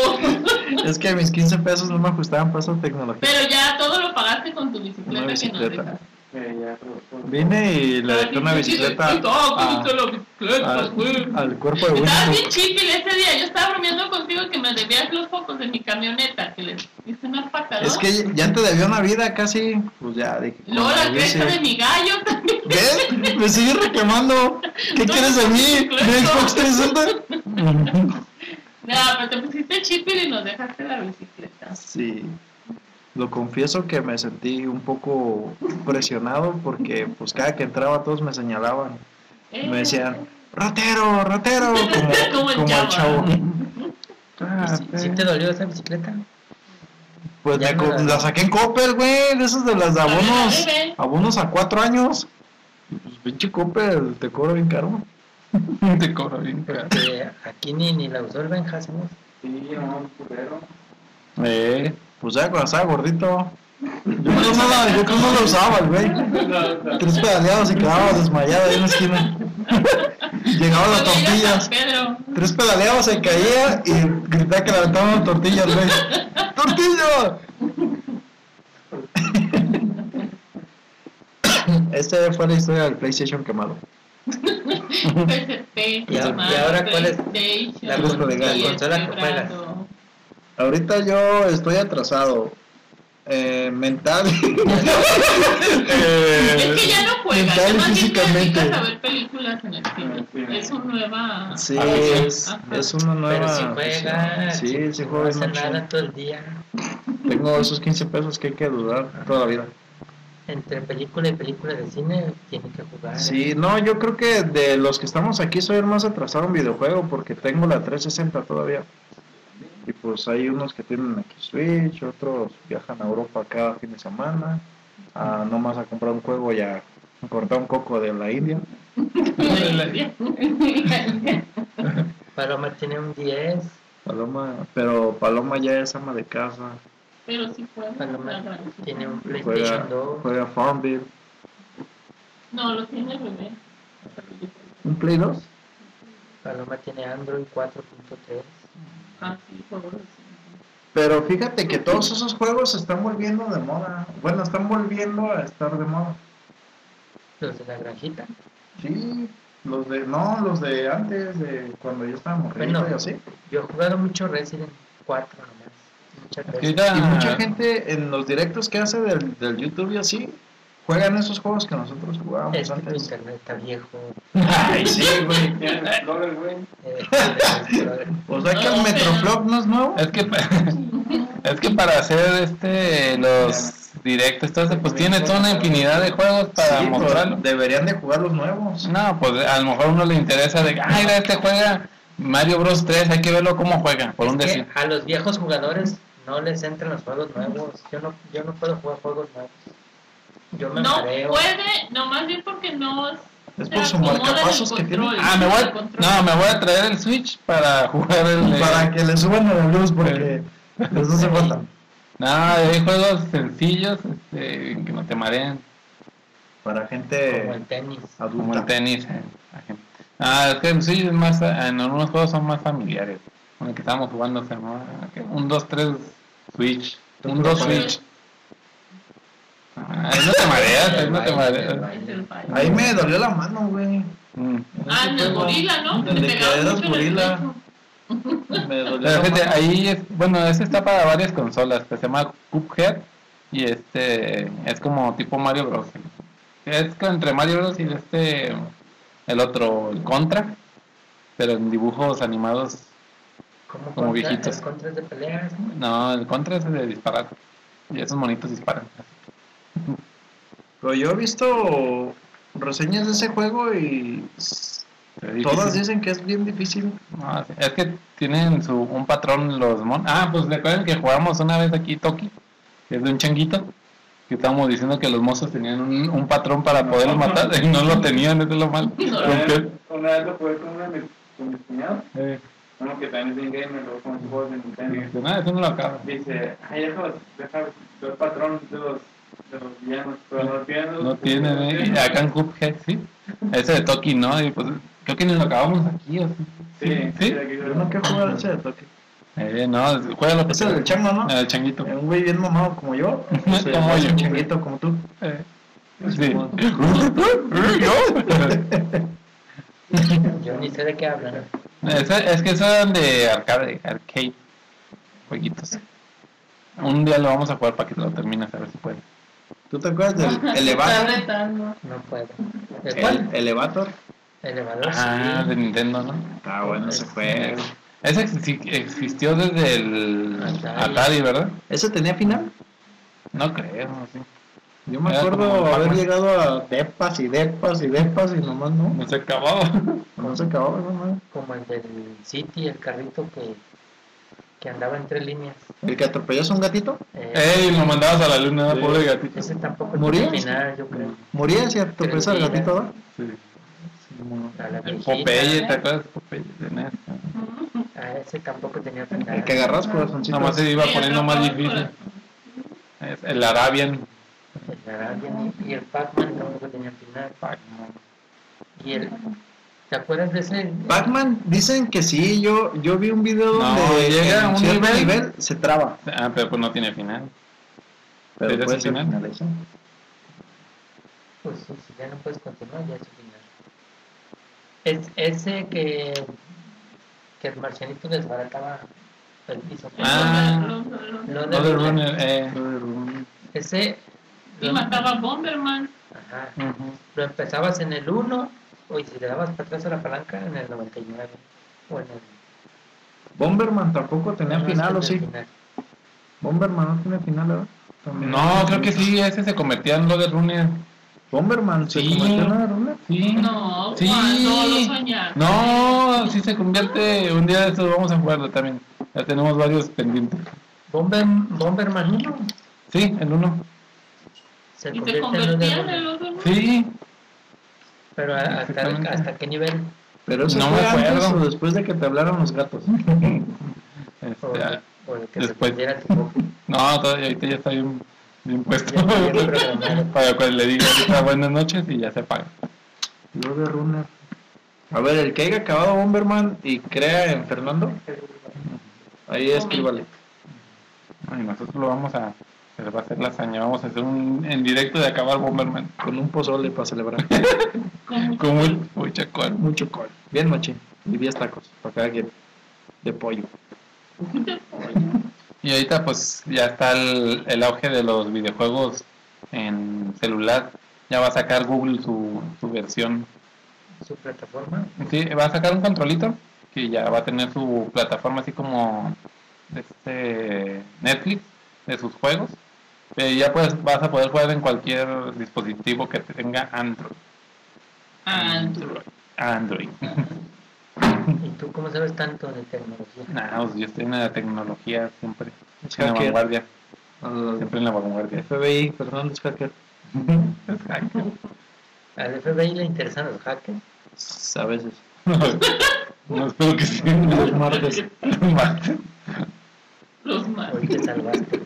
Es que mis 15 pesos no me ajustaban para esa tecnología. Pero ya todo lo pagaste con tu bicicleta, Una que bicicleta. nos dejas. Vine y le dejé una bicicleta ¡Ah, a- bicicleta, al, al cuerpo de Estabas Winnie. bien chiquil ese día. Yo estaba bromeando contigo que me debías los focos de mi camioneta, Es que ya te debió una vida casi. Pues ya dije. Luego la cresta de mi gallo también. ¿Ves? Me sigue reclamando. ¿Qué No, quieres de mí? ¿De Xbox 360? No, pero te pusiste chipil y nos dejaste la bicicleta. Sí. Lo confieso que me sentí un poco presionado porque pues cada que entraba todos me señalaban. Eh, Me decían, ratero, ratero, como, [LAUGHS] Como el como el chavo. chavo. ¿Y Ah, si, si te dolió esa bicicleta? Pues Ya me la- la saqué en Coppel, güey, de esas de las de abonos, abonos a cuatro años. Y, Pues pinche Coppel, te cobro bien caro. [LAUGHS] Te cobro bien caro. Porque aquí ni, ni la usó el Benjas, ¿no? Sí, no, culero. Eh, Pues ya cuando estaba gordito. Yo creo, no, la- yo creo no lo usaba, el güey. Tres pedaleados y quedaba desmayado ahí en la esquina. [LAUGHS] Llegaba las tortillas. Tres pedaleados se caía y gritaba que le aventaban tortillas, güey. [LAUGHS] ¡Tortilla! [LAUGHS] Esta fue la historia del PlayStation quemado. ¿Y a- Madre, y ahora cuál es PlayStation, la consola que juegas? Ahorita yo estoy atrasado. Eh, mental. Es que ya no juegas, mental ya y físicamente. a ver películas en el cine. Es una nueva... Sí, Ah, es, Ajá. es una nueva. Pero si juega, Sí, sí no nada todo el día. Tengo esos 15 pesos que hay que dudar toda la vida. Entre película y película de cine tiene que jugar. Sí, no, yo creo que de los que estamos aquí soy el más atrasado en videojuego porque tengo la 360 todavía. Y pues hay unos que tienen aquí Switch, otros viajan a Europa cada fin de semana, a nomás a comprar un juego y a cortar un coco de la India. [LAUGHS] Paloma tiene un 10. Paloma, pero Paloma ya es ama de casa, Pero sí juega. Paloma tiene un juega, PlayStation 2. juega Farmville. No, lo tiene el bebé. ¿Un Play 2? Paloma tiene Android 4.3. Ah, sí, juegos así. Pero fíjate que todos esos juegos se están volviendo de moda. Bueno, están volviendo a estar de moda. Los de la granjita. Sí, los de, no, los de antes, de cuando yo estaba morrito Bueno. y así. Yo he jugado mucho Resident 4 nomás. muchas veces. Y mucha gente en los directos que hace del, del YouTube y así, juegan esos juegos que nosotros jugábamos Es que tu antes. internet está viejo. [LAUGHS] Ay, sí, güey. ¿Quién es [LAUGHS] Explorer, güey? O sea que el Metroflop no es nuevo. Es que, [LAUGHS] es que para hacer este los directos, eso, pues tiene toda una infinidad de juegos para Sí, pues, mostrarlo. deberían de jugar los nuevos. No, pues a lo mejor a uno le interesa de, ay, mira, este juega Mario Bros 3, hay que verlo cómo juega, por un es que decir. a los viejos jugadores no les entran los juegos nuevos. Yo no, yo no puedo jugar juegos nuevos. Yo me No mareo. puede, no más bien porque no Es por su marcapasos que tiene. control, Ah, me voy, no, me voy a traer el Switch para jugar el... Para que le suban a la luz porque les hace falta. No, hay juegos sencillos este, que no te mareen, Para Como gente el tenis. como el adulta. tenis. eh, gente. Ah, es que el Switch es más, en algunos juegos son más familiares. Con el que estábamos jugando, se llama, ¿qué? un 2, 3 Switch, un 2 Switch. Ahí no te mareas, ahí no te mareas. Es. Ahí me dolió la mano, güey. Mm. Ah, en el gorila, ¿no? Donde en el gorila. Me dolió Pero mano. ahí es, bueno, ese está para varias consolas, que se llama Cuphead y este es como tipo Mario Bros. Es que entre Mario Bros y este el otro, el Contra, pero en dibujos animados. Como, Como contra- viejitos. el Contras de peleas. ¿no? No, el Contra es de disparar y esos monitos disparan. Pero yo he visto reseñas de ese juego y todas dicen que es bien difícil. No, es que tienen su un patrón los mon. Ah, pues recuerden que jugamos una vez aquí Toki, que es de un changuito, que estábamos diciendo que los mozos tenían un, un patrón para poderlos matar [LAUGHS] y no lo tenían, eso es lo malo. Una vez, lo jugué con uno de mis, con mis cuñados, Eh, uno que también es in-gamer, lo con juegos de Nintendo. dice, no, eso no lo acaba. Dice, ay, deja, deja ver el patrón de los villanos, pero no tienen los- No tienen, eh. Acá en Cuphead, sí. Ese de Toki, ¿no? Y pues creo que ni lo acabamos aquí, ¿o sí? Sí, ¿Sí? aquí nunca he jugado ese de toque. Eh, no, juega lo Ese del chango, ¿no? El changuito. Un güey bien mamado como yo. pues, [LAUGHS] Como es yo. un changuito como tú. Eh, Sí. [LAUGHS] Yo ni sé de qué hablan. Ese- es que son de arcade, arcade, jueguitos. Un día lo vamos a jugar para que lo termines a ver si puedes. ¿Tú te acuerdas del Elevator? No puedo. ¿El El cuál? Elevator. Elevador. Ah, de. Nintendo, ¿no? Ah, bueno, ese juego. Ese exi- existió desde el Atari. Atari, ¿verdad? ¿Ese tenía final? No creo, sí. Yo me Era acuerdo haber llegado a depas y depas y depas y nomás no. No se acababa. No se acababa, no, Como el del City, el carrito que, que andaba en tres líneas. El que atropellas a un gatito, Eh, Ey, lo mandabas a la luna, Sí. pobre gatito. ese tampoco ¿Moría? final, yo creo. moría si atropellas al gatito, ¿verdad? Sí. La El. Popeye, ¿te acuerdas? Popeye de NES. A ese tampoco tenía final. El que agarras corazoncitos. Nomás se iba poniendo más difícil. El Arabian. El Arabian y el Pac-Man tampoco tenía final. Y el... ¿Te acuerdas de ese? Pac-Man, dicen que sí, yo, yo vi un video No, donde llega a un nivel- se traba. Ah, pero pues no tiene final. Pero ¿Pero puede ese ser final? final eso. Pues sí, si ya no puedes continuar, ya es su final. Es ese que, que el marcianito desbarataba el piso. Ah. No, No de Runner, eh. Ese Y mataba a Bomberman. ajá, lo empezabas en el 1 o y si le dabas para atrás a la palanca en el 99 o en el Bomberman tampoco tenía no, final, ¿o sí? final. Bomberman no tiene final, ¿verdad? También. No, creo que sí, ese se convertía en lo de Runner. Bomberman se Sí. convirtió en una runa. Sí. No, Sí. cuando lo soñaste. No, sí se convierte. Un día de estos vamos a jugarlo también. Ya tenemos varios pendientes. Bomber, Bomberman 1 Sí, el uno. se Y se convierte en convertía en Runner, el otro. ¿no? Sí. Pero hasta, hasta qué nivel Pero eso No fue me antes acuerdo. o después de que te hablaron los gatos. [LAUGHS] Este, o, o de que después. se tu boca. no, todavía ahorita ya está bien, bien puesto. [LAUGHS] Para cuando le diga ahorita buenas noches y ya se apaga. Lo de Runner. A ver, el que haya acabado Bomberman y crea en Fernando, ahí escríbale. Y nosotros lo vamos a. Se va a hacer lasaña. Vamos a hacer un en directo de acabar Bomberman. Con un pozole para celebrar. [LAUGHS] Con muy chacón. Mucho col. Bien, machín. Y 10 tacos para cada quien. De pollo. Y ahorita pues ya está el, el auge de los videojuegos en celular. Ya va a sacar Google su, su versión. Su plataforma. Sí, va a sacar un controlito que ya va a tener su plataforma así como este Netflix de sus juegos. Pero ya pues vas a poder jugar en cualquier dispositivo que tenga Android. Android. Android. ¿Y tú cómo sabes tanto de tecnología? Nah, pues yo estoy en la tecnología siempre. Es En la vanguardia. Al Siempre en la vanguardia. FBI, perdón, es hacker. Es hacker. ¿Al FBI le interesan los hackers? A veces. [LAUGHS] No espero que sí. Los martes. Martes. Los más. Hoy te salvaste.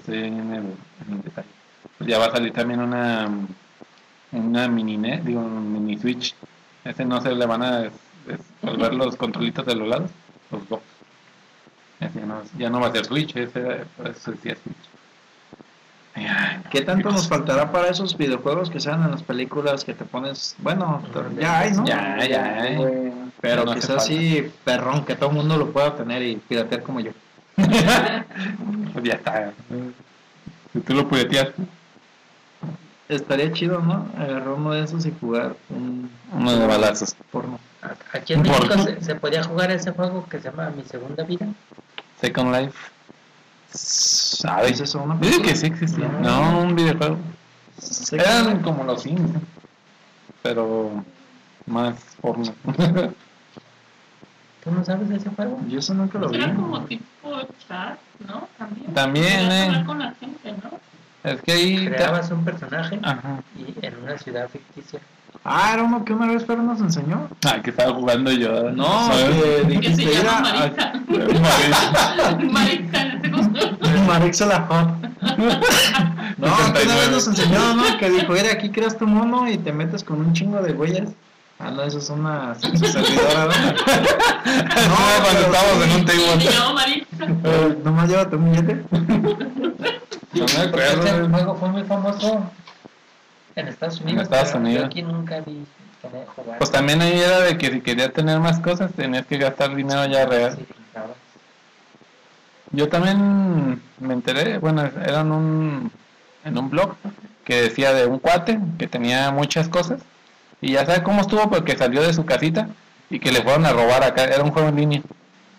Estoy en el, en el detalle. Ya va a salir también una una mini NES, digo, un mini Switch. Ese no se le van a des- desolver los controlitos de los lados, los dos. Ese ya no, ya no va a ser Switch, ese pues, ese sí es Switch. ¿Qué tanto nos faltará para esos videojuegos que sean en las películas que te pones? Bueno, ya hay, ¿no? Ya, ya, eh. Pero No que hace sea así perrón, que todo el mundo lo pueda tener y piratear como yo. [LAUGHS] Ya está. Si tú lo pirateas, Estaría chido, ¿no? Agarrar uno de esos y jugar un uno de balazos. porno. Aquí en México se, se podía jugar ese juego que se llama Mi Segunda Vida. Second Life. ¿Sabes? ¿Es eso Dice que sí existía. No, un videojuego. Sí, Eran como los Sims, pero más porno. [LAUGHS] ¿Tú no sabes de ese juego? Yo eso nunca lo vi. Era como tipo chat, ¿no? También. También, eh. hablar con la gente, ¿no? es que ahí... Creabas un personaje Ajá. y en una ciudad ficticia. Ah, era uno que una vez Fer nos enseñó. Ah, que estaba jugando yo. No, que Que se dijiste, llama era este caso. Marixa la Hot. [LAUGHS] No, que una vez nos enseñó, ¿no? Que dijo, mira, aquí creas tu mono y te metes con un chingo de huellas. Ah, no, eso es una su servidora, [LAUGHS] ¿no? No, cuando estábamos en un table. llama Marisa. Eh, nomás llévate un billete. No me acuerdo. ese juego fue muy famoso en Estados Unidos. Estados pero Unidos. Yo aquí nunca vi tener jugar. Pues también ahí era de que si querías tener más cosas tenías que gastar dinero ya real. Sí, pintaba. Yo también me enteré, bueno, era en un, en un blog que decía de un cuate que tenía muchas cosas y ya sabe cómo estuvo porque salió de su casita y que le fueron a robar acá, era un juego en línea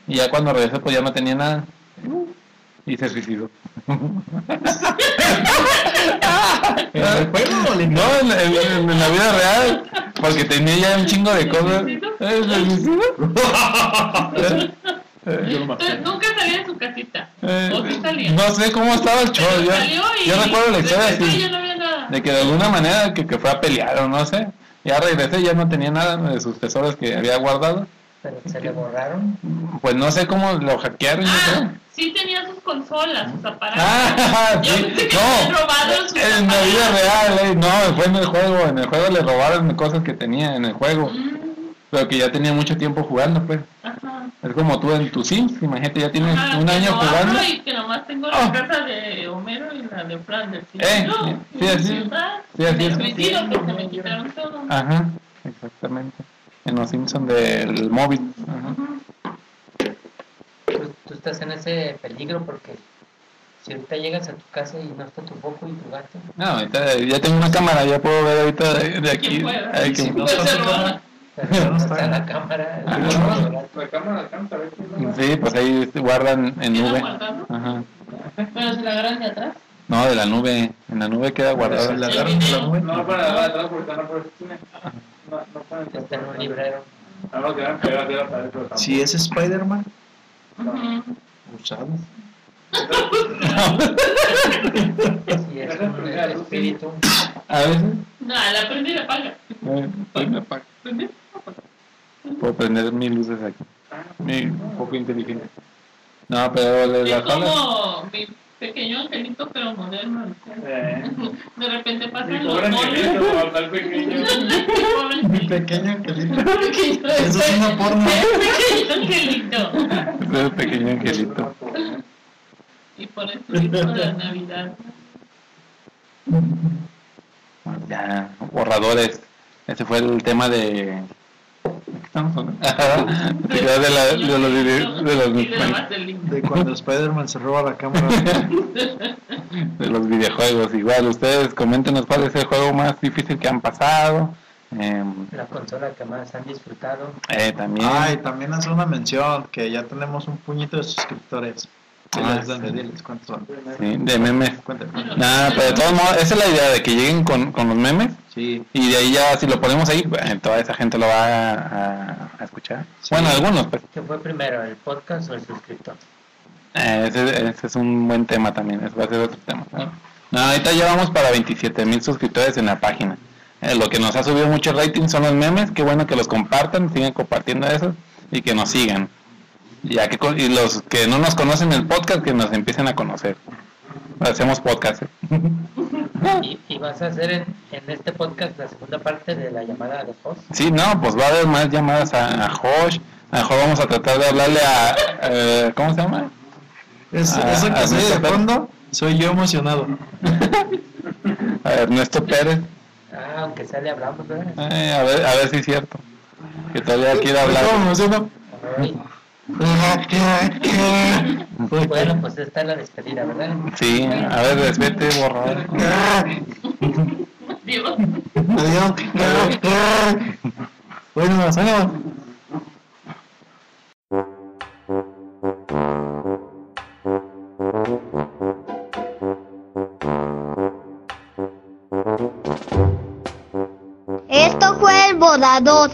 y ya cuando regresó pues ya no tenía nada y se suicidó. [LAUGHS] ¿En el juego o le- No, en, en- en la vida real, porque tenía ya un chingo de cosas. ¿Eh, ¿Se suicidó? Eh, [LAUGHS] eh, yo lo maté. Entonces, nunca salía de su casita. Eh, ¿O sí salía? no sé cómo estaba el show. Yo, recuerdo la historia así, no de que de alguna manera que, que fue a pelear o no sé. Ya regresé y ya no tenía nada de sus tesoros que había guardado. Pero se le borraron. Pues no sé cómo lo hackearon. yo Ah, creo. sí tenía sus consolas, sus aparatos. Ah, Yo [LAUGHS] sí, pensé que le habían robado no, sus en la vida real, eh, no, fue en el juego, en el juego le robaron cosas que tenía en el juego, Mm, pero que ya tenía mucho tiempo jugando, pues. Ajá. Es como tú en tu Sims, imagínate, ya tienes Ajá, un que año no jugando. Y que nomás tengo la Ah. casa de Homero y la de Flanders. Eh, no, sí, así es. ¿verdad? Sí, así Me es. suicido porque me quitaron todo. Ajá, exactamente. En los Simpsons del móvil. Ajá. Tú, tú estás en ese peligro porque si ahorita llegas a tu casa y no está tu foco y tu gato, No, ahorita ya tengo una cámara, ya puedo ver ahorita de, de aquí. Ay, que- Sí, no está se tu cámara. No [LAUGHS] está. está la cámara. Ah. el. La cámara alcanza a ver no. Sí, pues ahí guardan en ¿Queda nube. Ajá. Pero si la agarran de atrás. No, de la nube. En la nube queda guardado. Se la agarran de la nube. No para nada atrás porque están por el cine. No, no pueden Está en un librero. Nada más que van pegadas de la pared. Si es Spider-Man, usado. Si es un espíritu. A veces. No, la prende y la apaga. eh, pues me apago. Puedo prender mis luces aquí. Mi, un poco inteligente. No, pero la sala. como mi pequeño angelito, pero moderno. Eh, De repente Mi pasan los [LAUGHS] pobre angelito, pequeño. Mi angelito. pequeño angelito. [LAUGHS] Pequeño Eso es una porno. Pequeño angelito. Ese pequeño angelito. Y por eso hizo la Navidad. Ya, borradores. Ese fue el tema de estamos hablando? [LAUGHS] De, la, de los de los. De cuando Spider-Man se roba la cámara. [LAUGHS] de los videojuegos. Igual, ustedes coméntenos cuál es el juego más difícil que han pasado. Em, La consola que más han disfrutado. eh, también. Ay, también hace una mención que ya tenemos un puñito de suscriptores. Ah, Diles, dónde, diles cuántos son. sí, de memes. Nada, pero de todos modos, esa es la idea de que lleguen con, con los memes Sí, y de ahí ya, si lo ponemos ahí, bueno, toda esa gente lo va a, escuchar. Sí. Bueno, algunos, pues. ¿Qué fue primero, el podcast o el suscriptor? Eh, ese, ese es un buen tema también, ese va a ser otro tema. ¿no? No, ahorita ya vamos para 27 mil suscriptores en la página. Eh, lo que nos ha subido mucho rating son los memes, qué bueno que los compartan, sigan compartiendo eso y que nos sigan. Ya que con- y los que no nos conocen el podcast, que nos empiecen a conocer. Hacemos podcast. ¿eh? [LAUGHS] ¿Y, y vas a hacer en, en este podcast la segunda parte de la llamada a los hosts? Sí, no, pues va a haber más llamadas a, a Josh. A lo mejor vamos a tratar de hablarle a... eh, ¿Cómo se llama? Es, Ah, eso que se oye de fondo, soy yo emocionado. [LAUGHS] A Ernesto Pérez. Ah, aunque sea le hablamos, ¿verdad? Eh, a, ver, a ver si es cierto. Que todavía quiere hablar. ¿Cómo Bueno, pues esta es la despedida, ¿verdad? Sí, a ver, respete, borrar. Dios. Adiós. Bueno, nos vemos. Esto fue el volador.